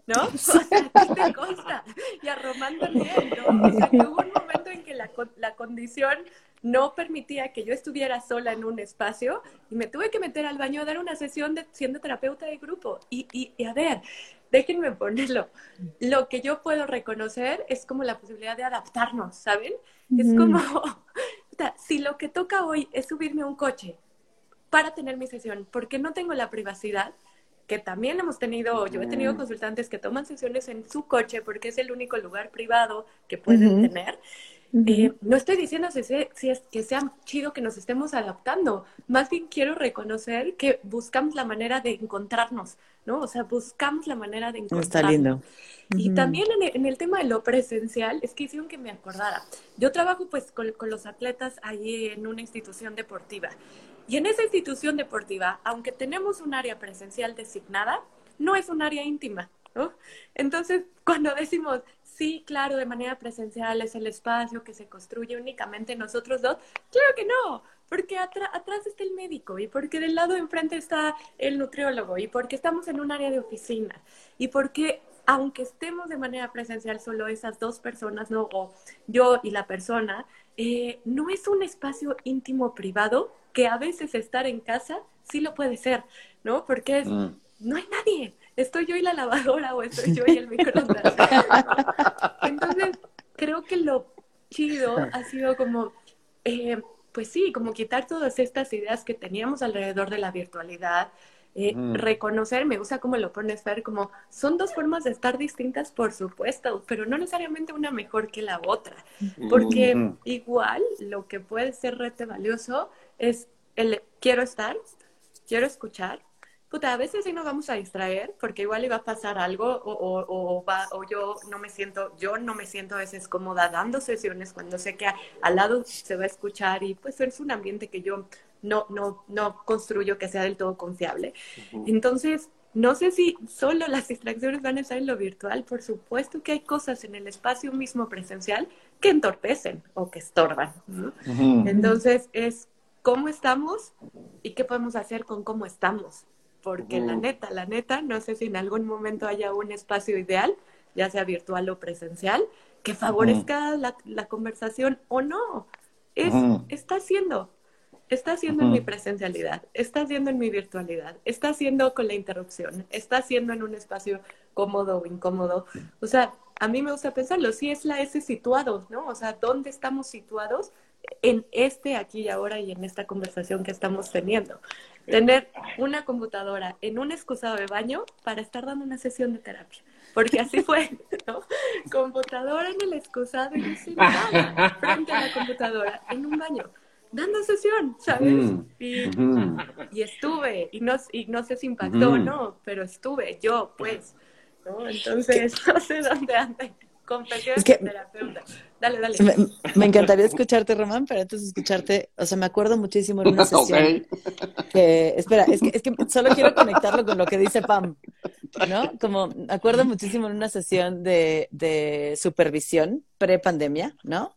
¿no? (laughs) O sea, ¿qué te consta? Y a Román también, ¿no? O sea, que hubo un momento en que la, la condición no permitía que yo estuviera sola en un espacio y me tuve que meter al baño a dar una sesión de, siendo terapeuta de grupo. Y, y, a ver, déjenme ponerlo. Lo que yo puedo reconocer es como la posibilidad de adaptarnos, ¿saben? Es como, (laughs) si lo que toca hoy es subirme a un coche para tener mi sesión, porque no tengo la privacidad, que también hemos tenido, yo he tenido consultantes que toman sesiones en su coche porque es el único lugar privado que pueden tener. Eh, no estoy diciendo si, si es, que sea chido que nos estemos adaptando, más bien quiero reconocer que buscamos la manera de encontrarnos, ¿no? O sea, buscamos la manera de encontrarnos. Está lindo. Y también en el, tema de lo presencial, es que hicieron que me acordara. Yo trabajo pues con, con los atletas allí en una institución deportiva. Y en esa institución deportiva, aunque tenemos un área presencial designada, no es un área íntima. ¿no? Entonces, cuando decimos, sí, claro, de manera presencial es el espacio que se construye únicamente nosotros dos. Claro que no, porque atrás está el médico y porque del lado de enfrente está el nutriólogo y porque estamos en un área de oficina y porque aunque estemos de manera presencial solo esas dos personas, ¿no? O yo y la persona, eh, no es un espacio íntimo privado que a veces estar en casa sí lo puede ser, ¿no? Porque es, mm. no hay nadie, estoy yo y la lavadora o estoy yo y el microondas. (laughs) Entonces, creo que lo chido ha sido como, eh, pues sí, como quitar todas estas ideas que teníamos alrededor de la virtualidad, eh, reconocer, me gusta cómo lo pones, Fer, como son dos formas de estar distintas, por supuesto, pero no necesariamente una mejor que la otra, porque igual lo que puede ser rete valioso es el quiero estar, quiero escuchar, puta, a veces sí nos vamos a distraer porque igual iba a pasar algo o, o, va, o yo no me siento, yo no me siento a veces cómoda dando sesiones cuando sé que al lado se va a escuchar y pues es un ambiente que yo no, no, no construyo que sea del todo confiable. Entonces, no sé si solo las distracciones van a estar en lo virtual, por supuesto que hay cosas en el espacio mismo presencial que entorpecen o que estorban. Entonces, es cómo estamos y qué podemos hacer con cómo estamos porque la neta, la neta, no sé si en algún momento haya un espacio ideal, ya sea virtual o presencial, que favorezca la, conversación o no. Es, Está haciendo, está haciendo en mi presencialidad, está haciendo en mi virtualidad, está haciendo con la interrupción, está haciendo en un espacio cómodo o incómodo. O sea, a mí me gusta pensarlo, si es la S situados, ¿no? O sea, ¿dónde estamos situados en este aquí y ahora y en esta conversación que estamos teniendo? Tener una computadora en un excusado de baño para estar dando una sesión de terapia. Porque así fue, ¿no? Computadora en el excusado y nada frente a la computadora en un baño, dando sesión, ¿sabes? Mm, y, estuve, y no, y no sé si impactó o no, pero estuve yo, pues, ¿no? Entonces, (laughs) no sé dónde anda. Confesiones es terapeuta. Dale, dale. Me, encantaría escucharte, Román, pero antes de escucharte, o sea, me acuerdo muchísimo en una (laughs) sesión que, espera, es que, es que solo quiero conectarlo con lo que dice Pam, ¿no? Como me acuerdo muchísimo en una sesión de, de supervisión pre-pandemia, ¿no?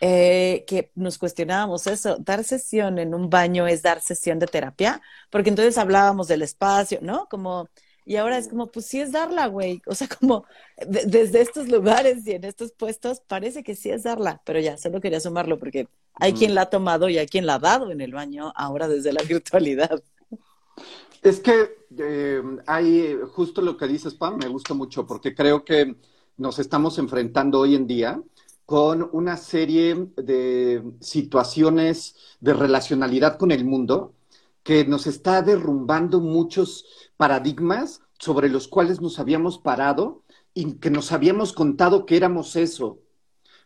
eh, que nos cuestionábamos eso, dar sesión en un baño es dar sesión de terapia, porque entonces hablábamos del espacio, ¿no? Como, y ahora es como, pues sí es darla, güey. O sea, como desde estos lugares y en estos puestos parece que sí es darla, pero ya, solo quería sumarlo porque hay quien la ha tomado y hay quien la ha dado en el baño ahora desde la (laughs) virtualidad. Es que eh, hay justo lo que dices, Pam, me gusta mucho porque creo que nos estamos enfrentando hoy en día con una serie de situaciones de relacionalidad con el mundo que nos está derrumbando muchos paradigmas sobre los cuales nos habíamos parado y que nos habíamos contado que éramos eso,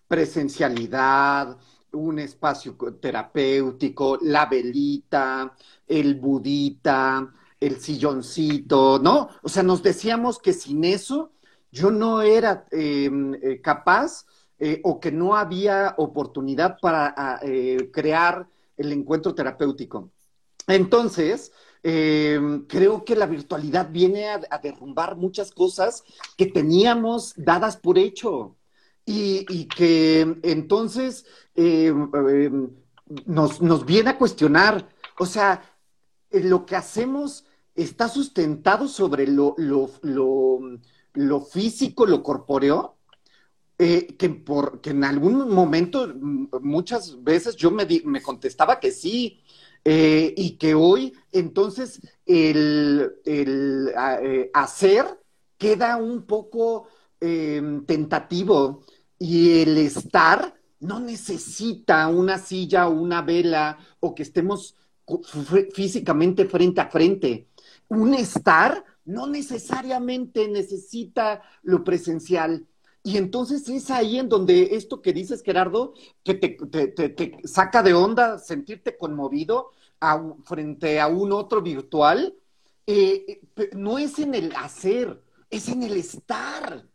presencialidad, un espacio terapéutico, la velita, el budita, el silloncito, ¿no? O sea, nos decíamos que sin eso yo no era em, eh, capaz eh, o que no había oportunidad para eh, crear el encuentro terapéutico. Entonces, em, creo que la virtualidad viene a, derrumbar muchas cosas que teníamos dadas por hecho. Y, que entonces em, nos, nos viene a cuestionar, o sea, lo que hacemos está sustentado sobre lo, lo, lo, físico, lo corpóreo, eh, que, por, que en algún momento, muchas veces yo me, me contestaba que sí, eh, y que hoy entonces el, eh, hacer queda un poco em, tentativo y el estar no necesita una silla o una vela o que estemos físicamente frente a frente un estar no necesariamente necesita lo presencial. Y entonces es ahí en donde esto que dices, Gerardo, que te, saca de onda sentirte conmovido frente a un otro virtual, eh, no es en el hacer, es en el estar.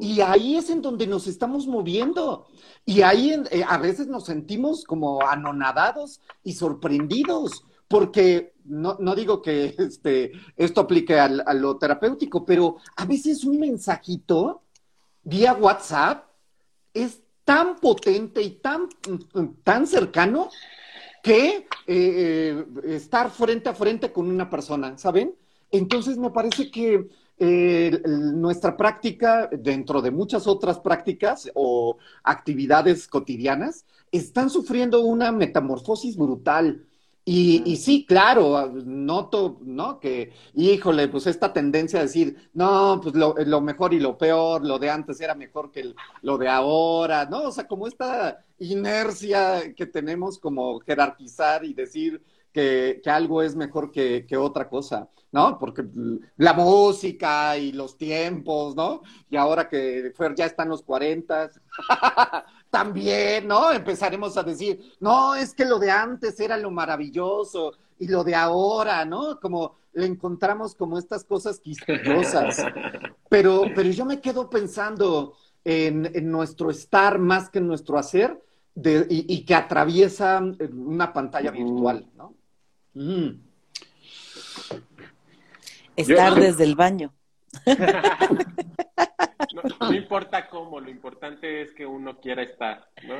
Y ahí es en donde nos estamos moviendo. Y ahí eh, a veces nos sentimos como anonadados y sorprendidos, porque no, no digo que (laughs) este, esto aplique al, a lo terapéutico, pero a veces un mensajito vía WhatsApp es tan potente y tan, tan cercano que eh, eh, estar frente a frente con una persona, ¿saben? Entonces me parece que eh, nuestra práctica, dentro de muchas otras prácticas o actividades cotidianas, están sufriendo una metamorfosis brutal. Y, sí, claro, noto, ¿no? Que, híjole, pues esta tendencia a decir, no, pues lo, mejor y lo peor, lo de antes era mejor que lo de ahora, ¿no? O sea, como esta inercia que tenemos como jerarquizar y decir que, algo es mejor que, otra cosa, ¿no? Porque la música y los tiempos, ¿no? Y ahora que Fer ya están los cuarentas, (laughs) también, ¿no? Empezaremos a decir, no, es que lo de antes era lo maravilloso y lo de ahora, ¿no? Como le encontramos como estas cosas quisquillosas. (laughs) Pero, pero yo me quedo pensando en, nuestro estar más que en nuestro hacer y, que atraviesa una pantalla virtual, ¿no? Mm. Estar desde el baño. (laughs) No, (laughs) importa cómo, lo importante es que uno quiera estar. ¿no?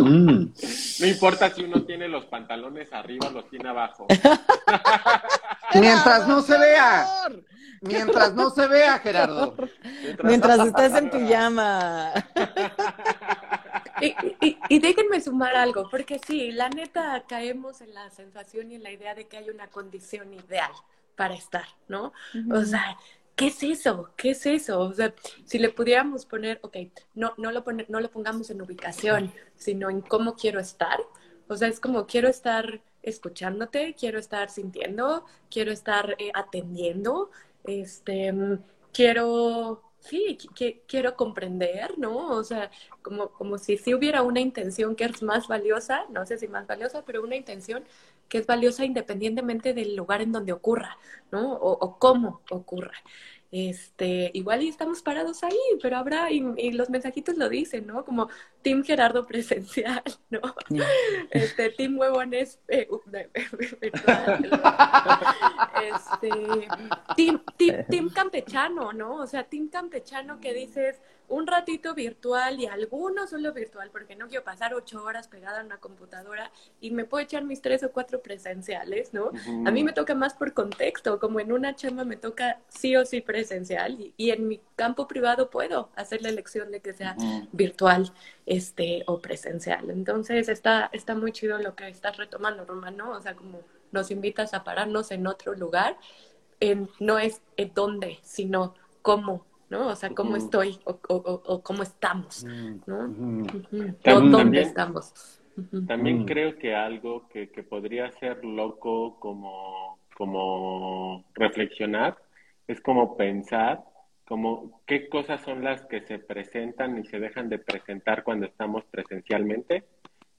Mm. no importa si uno tiene los pantalones arriba o los tiene abajo. (laughs) Mientras no se vea. Mientras no se vea, Gerardo. Mientras, estás en pijama. (laughs) Y, y, y, déjenme sumar algo, porque sí, la neta caemos en la sensación y en la idea de que hay una condición ideal para estar, ¿no? O sea, ¿qué es eso? ¿Qué es eso? O sea, si le pudiéramos poner, ok, no, no, lo, no lo pongamos en ubicación, sino en cómo quiero estar. O sea, es como quiero estar escuchándote, quiero estar sintiendo, quiero estar eh, atendiendo, este, quiero, sí, que, quiero comprender, ¿no? O sea, como, como si si hubiera una intención que es más valiosa, no sé si más valiosa, pero una intención que es valiosa independientemente del lugar en donde ocurra, ¿no? O, cómo ocurra. Este, igual y estamos parados ahí, pero habrá, y, los mensajitos lo dicen, ¿no? Como Team Gerardo presencial, (laughs) ¿no? Este, Team Huevones eh, virtual, (laughs) este, team, team, team Campechano, ¿no? O sea, Team Campechano que dices, un ratito virtual y algunos solo virtual, porque no quiero pasar ocho horas pegada en una computadora y me puedo echar mis tres o cuatro presenciales, ¿no? A mí me toca más por contexto, como en una chamba me toca sí o sí presencial y, en mi campo privado puedo hacer la elección de que sea virtual este, o presencial. Entonces está, está muy chido lo que estás retomando, Romano, o sea, como nos invitas a pararnos en otro lugar, en, no es en dónde, sino cómo ¿no? O sea, cómo estoy o, cómo estamos, ¿no? O dónde estamos. También creo que algo que, podría ser loco como, como reflexionar es como pensar como qué cosas son las que se presentan y se dejan de presentar cuando estamos presencialmente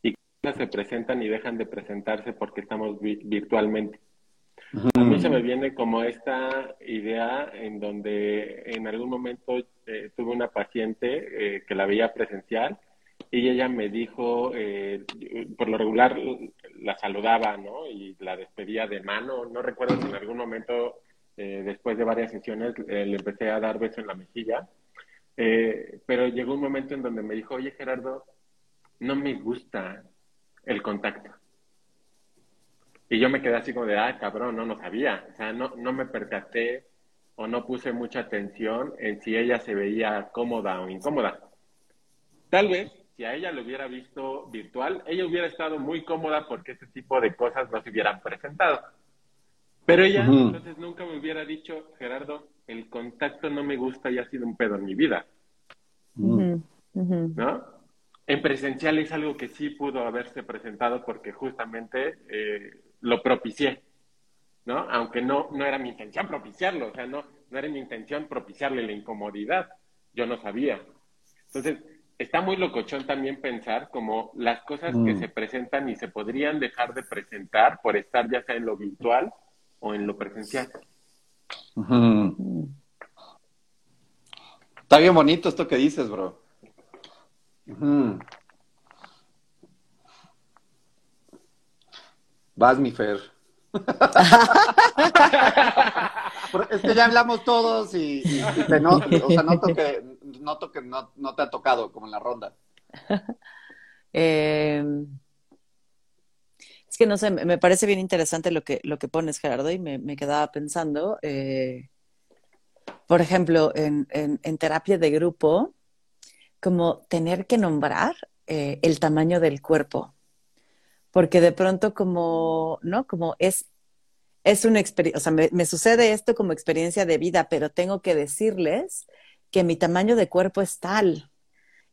y qué cosas se presentan y dejan de presentarse porque estamos virtualmente. A mí se me viene como esta idea en donde en algún momento eh, tuve una paciente eh, que la veía presencial y ella me dijo, eh, por lo regular la saludaba, ¿no? Y la despedía de mano. No recuerdo si en algún momento, después de varias sesiones, le empecé a dar beso en la mejilla. pero llegó un momento en donde me dijo, oye Gerardo, no me gusta el contacto. Y yo me quedé así como de, ah, cabrón, no, no sabía. O sea, no, no me percaté o no puse mucha atención en si ella se veía cómoda o incómoda. Tal vez, si a ella lo hubiera visto virtual, ella hubiera estado muy cómoda porque este tipo de cosas no se hubieran presentado. Pero ella entonces nunca me hubiera dicho, Gerardo, el contacto no me gusta y ha sido un pedo en mi vida. ¿No? En presencial es algo que sí pudo haberse presentado porque justamente eh, lo propicié, ¿no? Aunque no, no era mi intención propiciarlo, o sea, no, no era mi intención propiciarle la incomodidad, yo no sabía. Entonces, está muy locochón también pensar como las cosas que mm. se presentan y se podrían dejar de presentar por estar ya sea en lo virtual o en lo presencial. Está bien bonito esto que dices, bro. Vas, mi Fer. (laughs) es que ya hablamos todos y, noto, o sea, noto que, noto que no, te ha tocado como en la ronda. (laughs) Em, es que no sé, me parece bien interesante lo que, lo que pones, Gerardo, y me, quedaba pensando, eh, por ejemplo, en, en, terapia de grupo, como tener que nombrar eh, el tamaño del cuerpo porque de pronto como, ¿no? Como es, es una experiencia, o sea, me, sucede esto como experiencia de vida, pero tengo que decirles que mi tamaño de cuerpo es tal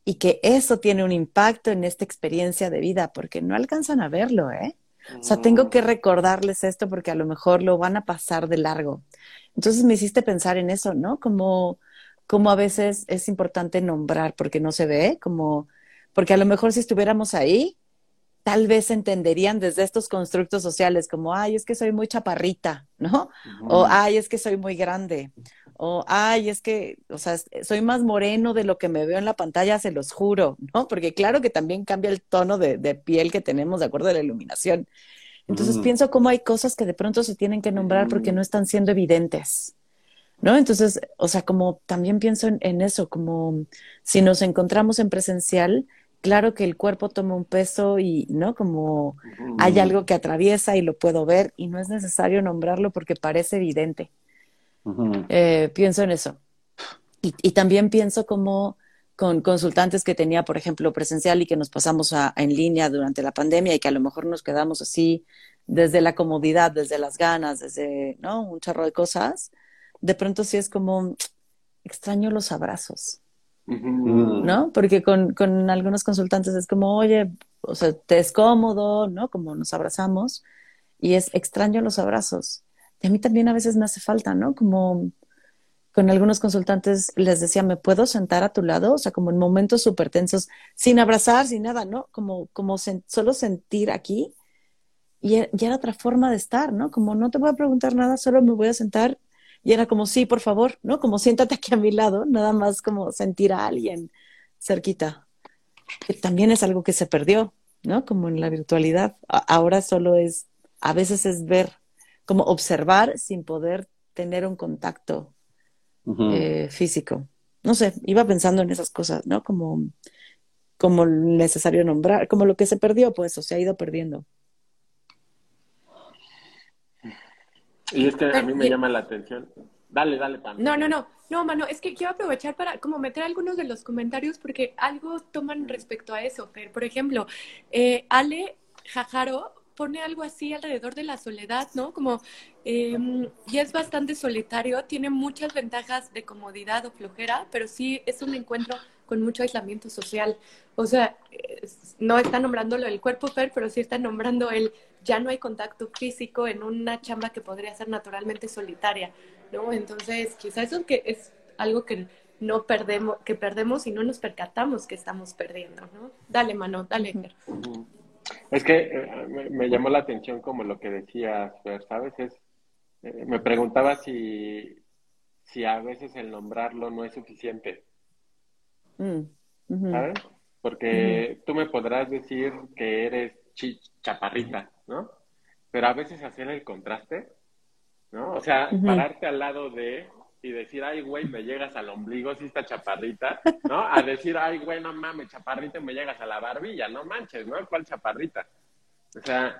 y que eso tiene un impacto en esta experiencia de vida, porque no alcanzan a verlo, ¿eh? O sea, tengo mm. que recordarles esto porque a lo mejor lo van a pasar de largo. Entonces me hiciste pensar en eso, ¿no? Como, como a veces es importante nombrar porque no se ve, como, porque a lo mejor si estuviéramos ahí, tal vez entenderían desde estos constructos sociales como, ay, es que soy muy chaparrita, ¿no? O, ay, es que soy muy grande. O, ay, es que, o sea, soy más moreno de lo que me veo en la pantalla, se los juro, ¿no? Porque claro que también cambia el tono de, piel que tenemos de acuerdo a la iluminación. Entonces pienso cómo hay cosas que de pronto se tienen que nombrar porque no están siendo evidentes. ¿No? Entonces, o sea, como también pienso en, en eso, como si nos encontramos en presencial, claro que el cuerpo toma un peso y, ¿no? Como hay algo que atraviesa y lo puedo ver y no es necesario nombrarlo porque parece evidente. Eh, pienso en eso. Y, también pienso como con consultantes que tenía, por ejemplo, presencial y que nos pasamos a, en línea durante la pandemia y que a lo mejor nos quedamos así desde la comodidad, desde las ganas, desde, ¿no? Un chorro de cosas. De pronto sí es como extraño los abrazos. ¿No? Porque con, con, algunos consultantes es como, oye, o sea, te es cómodo, ¿no? Como nos abrazamos y es extraño los abrazos. Y a mí también a veces me hace falta, ¿no? Como con algunos consultantes les decía, ¿me puedo sentar a tu lado? O sea, como en momentos súper tensos, sin abrazar, sin nada, ¿no? Como, como solo sentir aquí. Y, y, era otra forma de estar, ¿no? Como no te voy a preguntar nada, solo me voy a sentar Y era como, sí, por favor, ¿no? Como siéntate aquí a mi lado, nada más como sentir a alguien cerquita. Que también es algo que se perdió, ¿no? Como en la virtualidad. Ahora solo es, a veces es ver, como observar sin poder tener un contacto eh, físico. No sé, iba pensando en esas cosas, ¿no? Como, como necesario nombrar, como lo que se perdió, pues, o se ha ido perdiendo. Y es que a mí me llama la atención. Dale, dale, Pam. No, no, no. No, mano, es que quiero aprovechar para como meter algunos de los comentarios porque algo toman respecto a eso. Por ejemplo, eh, Ale Jajaro pone algo así alrededor de la soledad, ¿no? Como, eh, y es bastante solitario, tiene muchas ventajas de comodidad o flojera, pero sí es un encuentro con mucho aislamiento social. O sea, no está nombrando lo del cuerpo Fer, pero sí está nombrando el ya no hay contacto físico en una chamba que podría ser naturalmente solitaria, ¿no? Entonces, quizás eso que es algo que no perdemos, que perdemos y no nos percatamos que estamos perdiendo, ¿no? Dale, mano, dale. Es que eh, me, llamó la atención como lo que decías, ¿sabes? Es, eh, me preguntaba si, si a veces el nombrarlo no es suficiente. Mm, ¿Sabes? Porque tú me podrás decir que eres chaparrita, ¿no? Pero a veces hacer el contraste, ¿no? O sea, pararte al lado de y decir, ay, güey, me llegas al ombligo, si está chaparrita, ¿no? A decir, ay, güey, no mames, chaparrita, me llegas a la barbilla, no manches, ¿no? ¿Cuál chaparrita? O sea,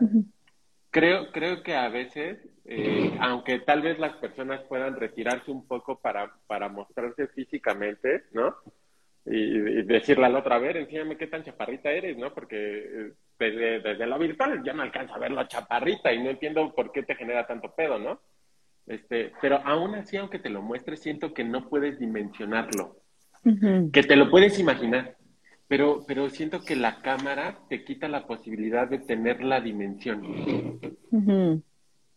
creo, creo que a veces, eh, aunque tal vez las personas puedan retirarse un poco para, para mostrarse físicamente, ¿no? y, decirle al otro, a ver, enséñame qué tan chaparrita eres, ¿no? Porque desde, desde lo virtual ya no alcanza a ver la chaparrita y no entiendo por qué te genera tanto pedo, ¿no? Este, pero aún así, aunque te lo muestres, siento que no puedes dimensionarlo, que te lo puedes imaginar, pero, pero siento que la cámara te quita la posibilidad de tener la dimensión.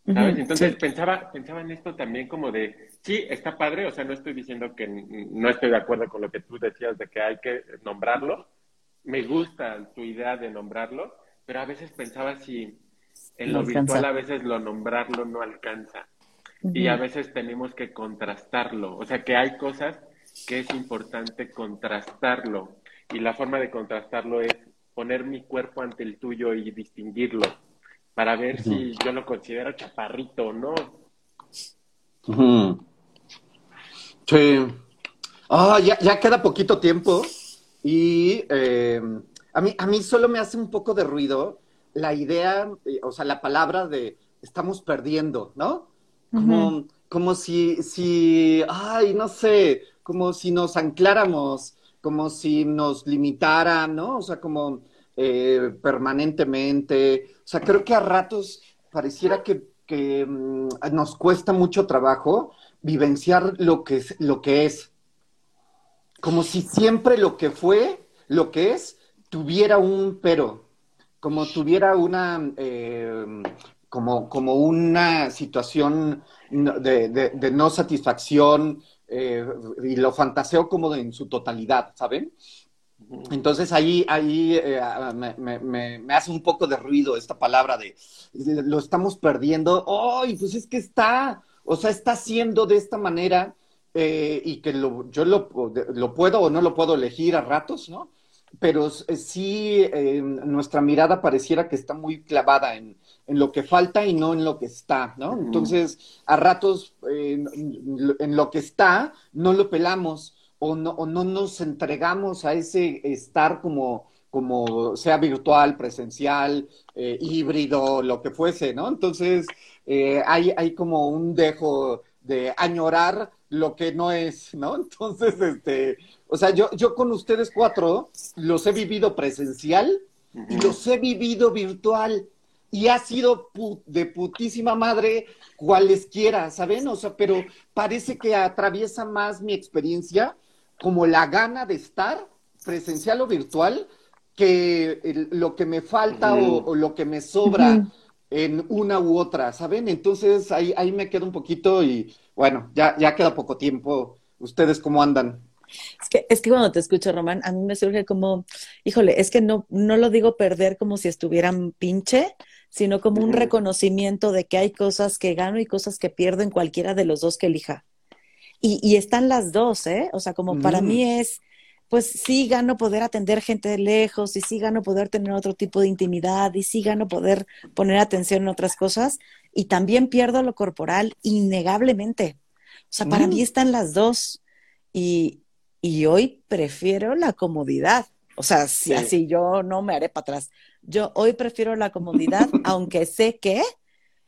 ¿Sabes? Entonces pensaba, pensaba en esto también como de, sí, está padre, o sea, no estoy diciendo que no estoy de acuerdo con lo que tú decías de que hay que nombrarlo, me gusta tu idea de nombrarlo, pero a veces pensaba si en lo virtual a veces lo nombrarlo no alcanza. Y a veces tenemos que contrastarlo, o sea que hay cosas que es importante contrastarlo. Y la forma de contrastarlo es poner mi cuerpo ante el tuyo y distinguirlo para ver si yo lo considero chaparrito o no. Sí. Ah, ya, queda poquito tiempo y eh, a, mí, a mí solo me hace un poco de ruido la idea, eh, o sea, la palabra de estamos perdiendo, ¿no? Como, como si, si, ay, no sé, como si nos ancláramos, como si nos limitaran, ¿no? O sea, como eh, permanentemente. O sea, creo que a ratos pareciera que, mm, nos cuesta mucho trabajo vivenciar lo que, es, lo que es. Como si siempre lo que fue, lo que es, tuviera un pero, como tuviera una, eh, como, como una situación de, no satisfacción eh, y lo fantaseo como en su totalidad, ¿saben? Entonces ahí, ahí eh, me, hace un poco de ruido esta palabra de, lo estamos perdiendo. ¡Ay, pues es que está! O sea, está siendo de esta manera eh, y que yo lo, puedo o no lo puedo elegir a ratos, ¿no? Pero eh, sí, nuestra mirada pareciera que está muy clavada en, lo que falta y no en lo que está, ¿no? Entonces, a ratos en lo que está, no lo pelamos o no, o no nos entregamos a ese estar como, como sea virtual, presencial, eh, híbrido, lo que fuese, ¿no? Entonces, eh, hay, hay como un dejo de añorar lo que no es, ¿no? (laughs) Entonces, este, o sea, yo, yo con ustedes cuatro los he vivido presencial y los he vivido virtual. Y ha sido de putísima madre cualesquiera, ¿saben? O sea, pero parece que atraviesa más mi experiencia como la gana de estar presencial o virtual que lo que me falta o, lo que me sobra en una u otra, ¿saben? Entonces ahí, ahí me quedo un poquito y bueno, ya, ya queda poco tiempo. ¿Ustedes cómo andan? Es que, es que cuando te escucho, Román, a mí me surge como, híjole, es que no, no lo digo perder como si estuvieran pinche, sino como un reconocimiento de que hay cosas que gano y cosas que pierdo en cualquiera de los dos que elija. Y, están las dos, ¿eh? O sea, como para mí es, pues sí gano poder atender gente de lejos y sí gano poder tener otro tipo de intimidad y sí gano poder poner atención en otras cosas y también pierdo lo corporal innegablemente. O sea, para mí mm. están las dos y, y hoy prefiero la comodidad. O sea, si así yo no me haré para atrás. Yo hoy prefiero la comodidad, (laughs) aunque sé que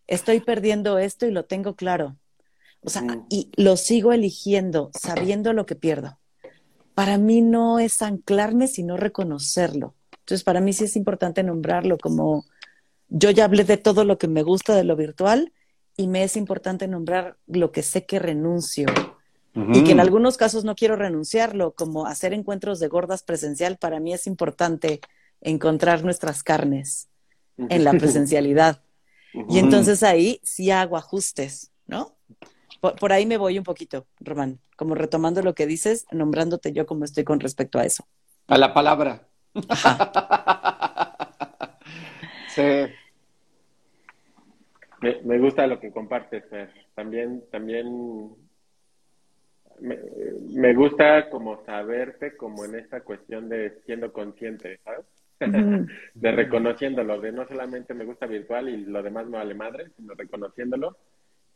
estoy perdiendo esto y lo tengo claro. O sea, mm. y lo sigo eligiendo, sabiendo lo que pierdo. Para mí no es anclarme, sino reconocerlo. Entonces, para mí sí es importante nombrarlo como yo ya hablé de todo lo que me gusta de lo virtual y me es importante nombrar lo que sé que renuncio. Y que en algunos casos no quiero renunciarlo, como hacer encuentros de gordas presencial, para mí es importante encontrar nuestras carnes en la presencialidad. (laughs) Y entonces ahí sí hago ajustes, ¿no? Por, ahí me voy un poquito, Román, como retomando lo que dices, nombrándote yo como estoy con respecto a eso. A la palabra. (laughs) sí. Me, gusta lo que compartes, Fer. También, también me, gusta como saberte como en esta cuestión de siendo consciente, ¿sabes? (laughs) de reconociéndolo, de no solamente me gusta virtual y lo demás me vale madre, sino reconociéndolo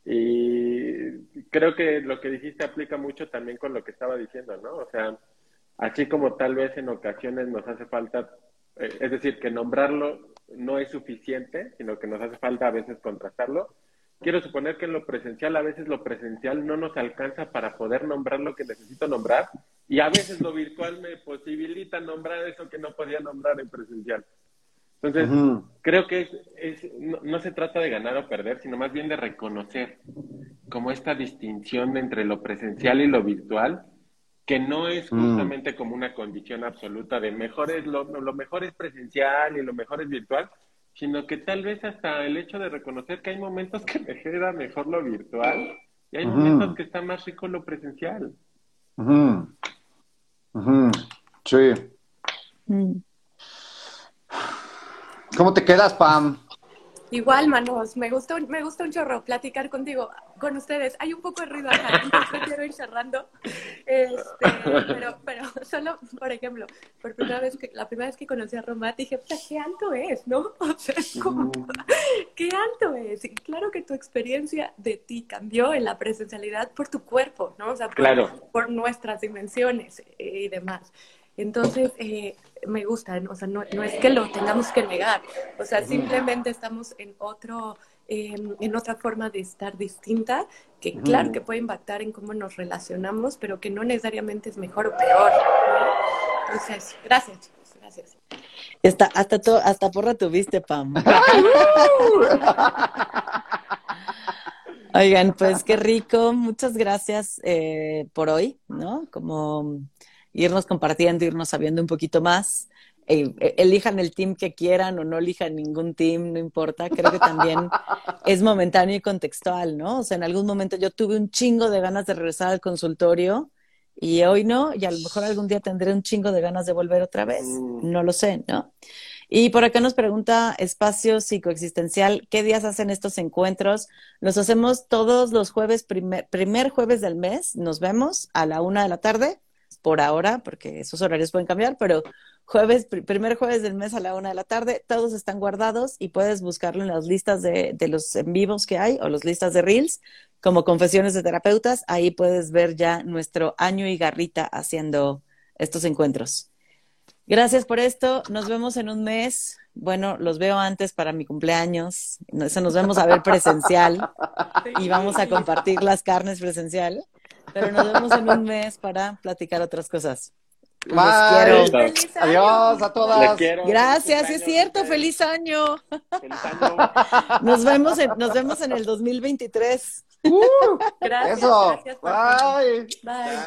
y creo que lo que dijiste aplica mucho también con lo que estaba diciendo, ¿no? O sea, así como tal vez en ocasiones nos hace falta, eh, es decir, que nombrarlo no es suficiente, sino que nos hace falta a veces contrastarlo. Quiero suponer que en lo presencial, a veces lo presencial no nos alcanza para poder nombrar lo que necesito nombrar y a veces lo virtual me posibilita nombrar eso que no podía nombrar en presencial. Entonces, creo que es, no, se trata de ganar o perder, sino más bien de reconocer como esta distinción entre lo presencial y lo virtual, que no es mm. justamente como una condición absoluta de mejor es lo, lo mejor es presencial y lo mejor es virtual, sino que tal vez hasta el hecho de reconocer que hay momentos que (laughs) me queda mejor lo virtual y hay momentos que está más rico lo presencial. Sí. Mm. ¿Cómo te quedas, Pam? Igual, manos, me gusta, me gusta un chorro platicar contigo, con ustedes. Hay un poco de ruido acá, entonces quiero ir cerrando. Este, pero, pero solo, por ejemplo, por primera vez que, la primera vez que conocí a Roma, dije, qué alto es, ¿no? (laughs) O sea, es como, qué alto es. Y claro que tu experiencia de ti cambió en la presencialidad por tu cuerpo, ¿no? O sea, por, por nuestras dimensiones y demás. Entonces, eh, me gusta, o sea, no, es que lo tengamos que negar, o sea, simplemente estamos en otro, en otra forma de estar distinta, que claro que puede impactar en cómo nos relacionamos, pero que no necesariamente es mejor o peor. Entonces, gracias, chicos, gracias. Hasta, hasta, to, hasta porra tuviste, Pam. (laughs) Oigan, pues qué rico, muchas gracias eh, por hoy, ¿no? Como irnos compartiendo, irnos sabiendo un poquito más. E, e, elijan el team que quieran o no elijan ningún team, no importa. Creo que también (laughs) es momentáneo y contextual, ¿no? O sea, en algún momento yo tuve un chingo de ganas de regresar al consultorio y hoy no, y a lo mejor algún día tendré un chingo de ganas de volver otra vez. Mm. No lo sé, ¿no? Y por acá nos pregunta Espacio Psicoexistencial, ¿qué días hacen estos encuentros? Los hacemos todos los jueves, primer, primer jueves del mes, nos vemos a la una de la tarde por ahora, porque esos horarios pueden cambiar, pero jueves, primer jueves del mes a la una de la tarde, todos están guardados y puedes buscarlo en las listas de, de los en vivos que hay o las listas de Reels, como confesiones de terapeutas, ahí puedes ver ya nuestro año y garrita haciendo estos encuentros. Gracias por esto, nos vemos en un mes. Bueno, los veo antes para mi cumpleaños. Nos vemos a ver presencial (laughs) y vamos a compartir las carnes presencial. Pero nos vemos en un mes para platicar otras cosas. Bye. Adiós a todas. Gracias, es cierto, feliz año. Feliz año. (laughs) Nos vemos en, nos vemos en el 2023. Uh, (laughs) gracias. Eso. Bye. Bye.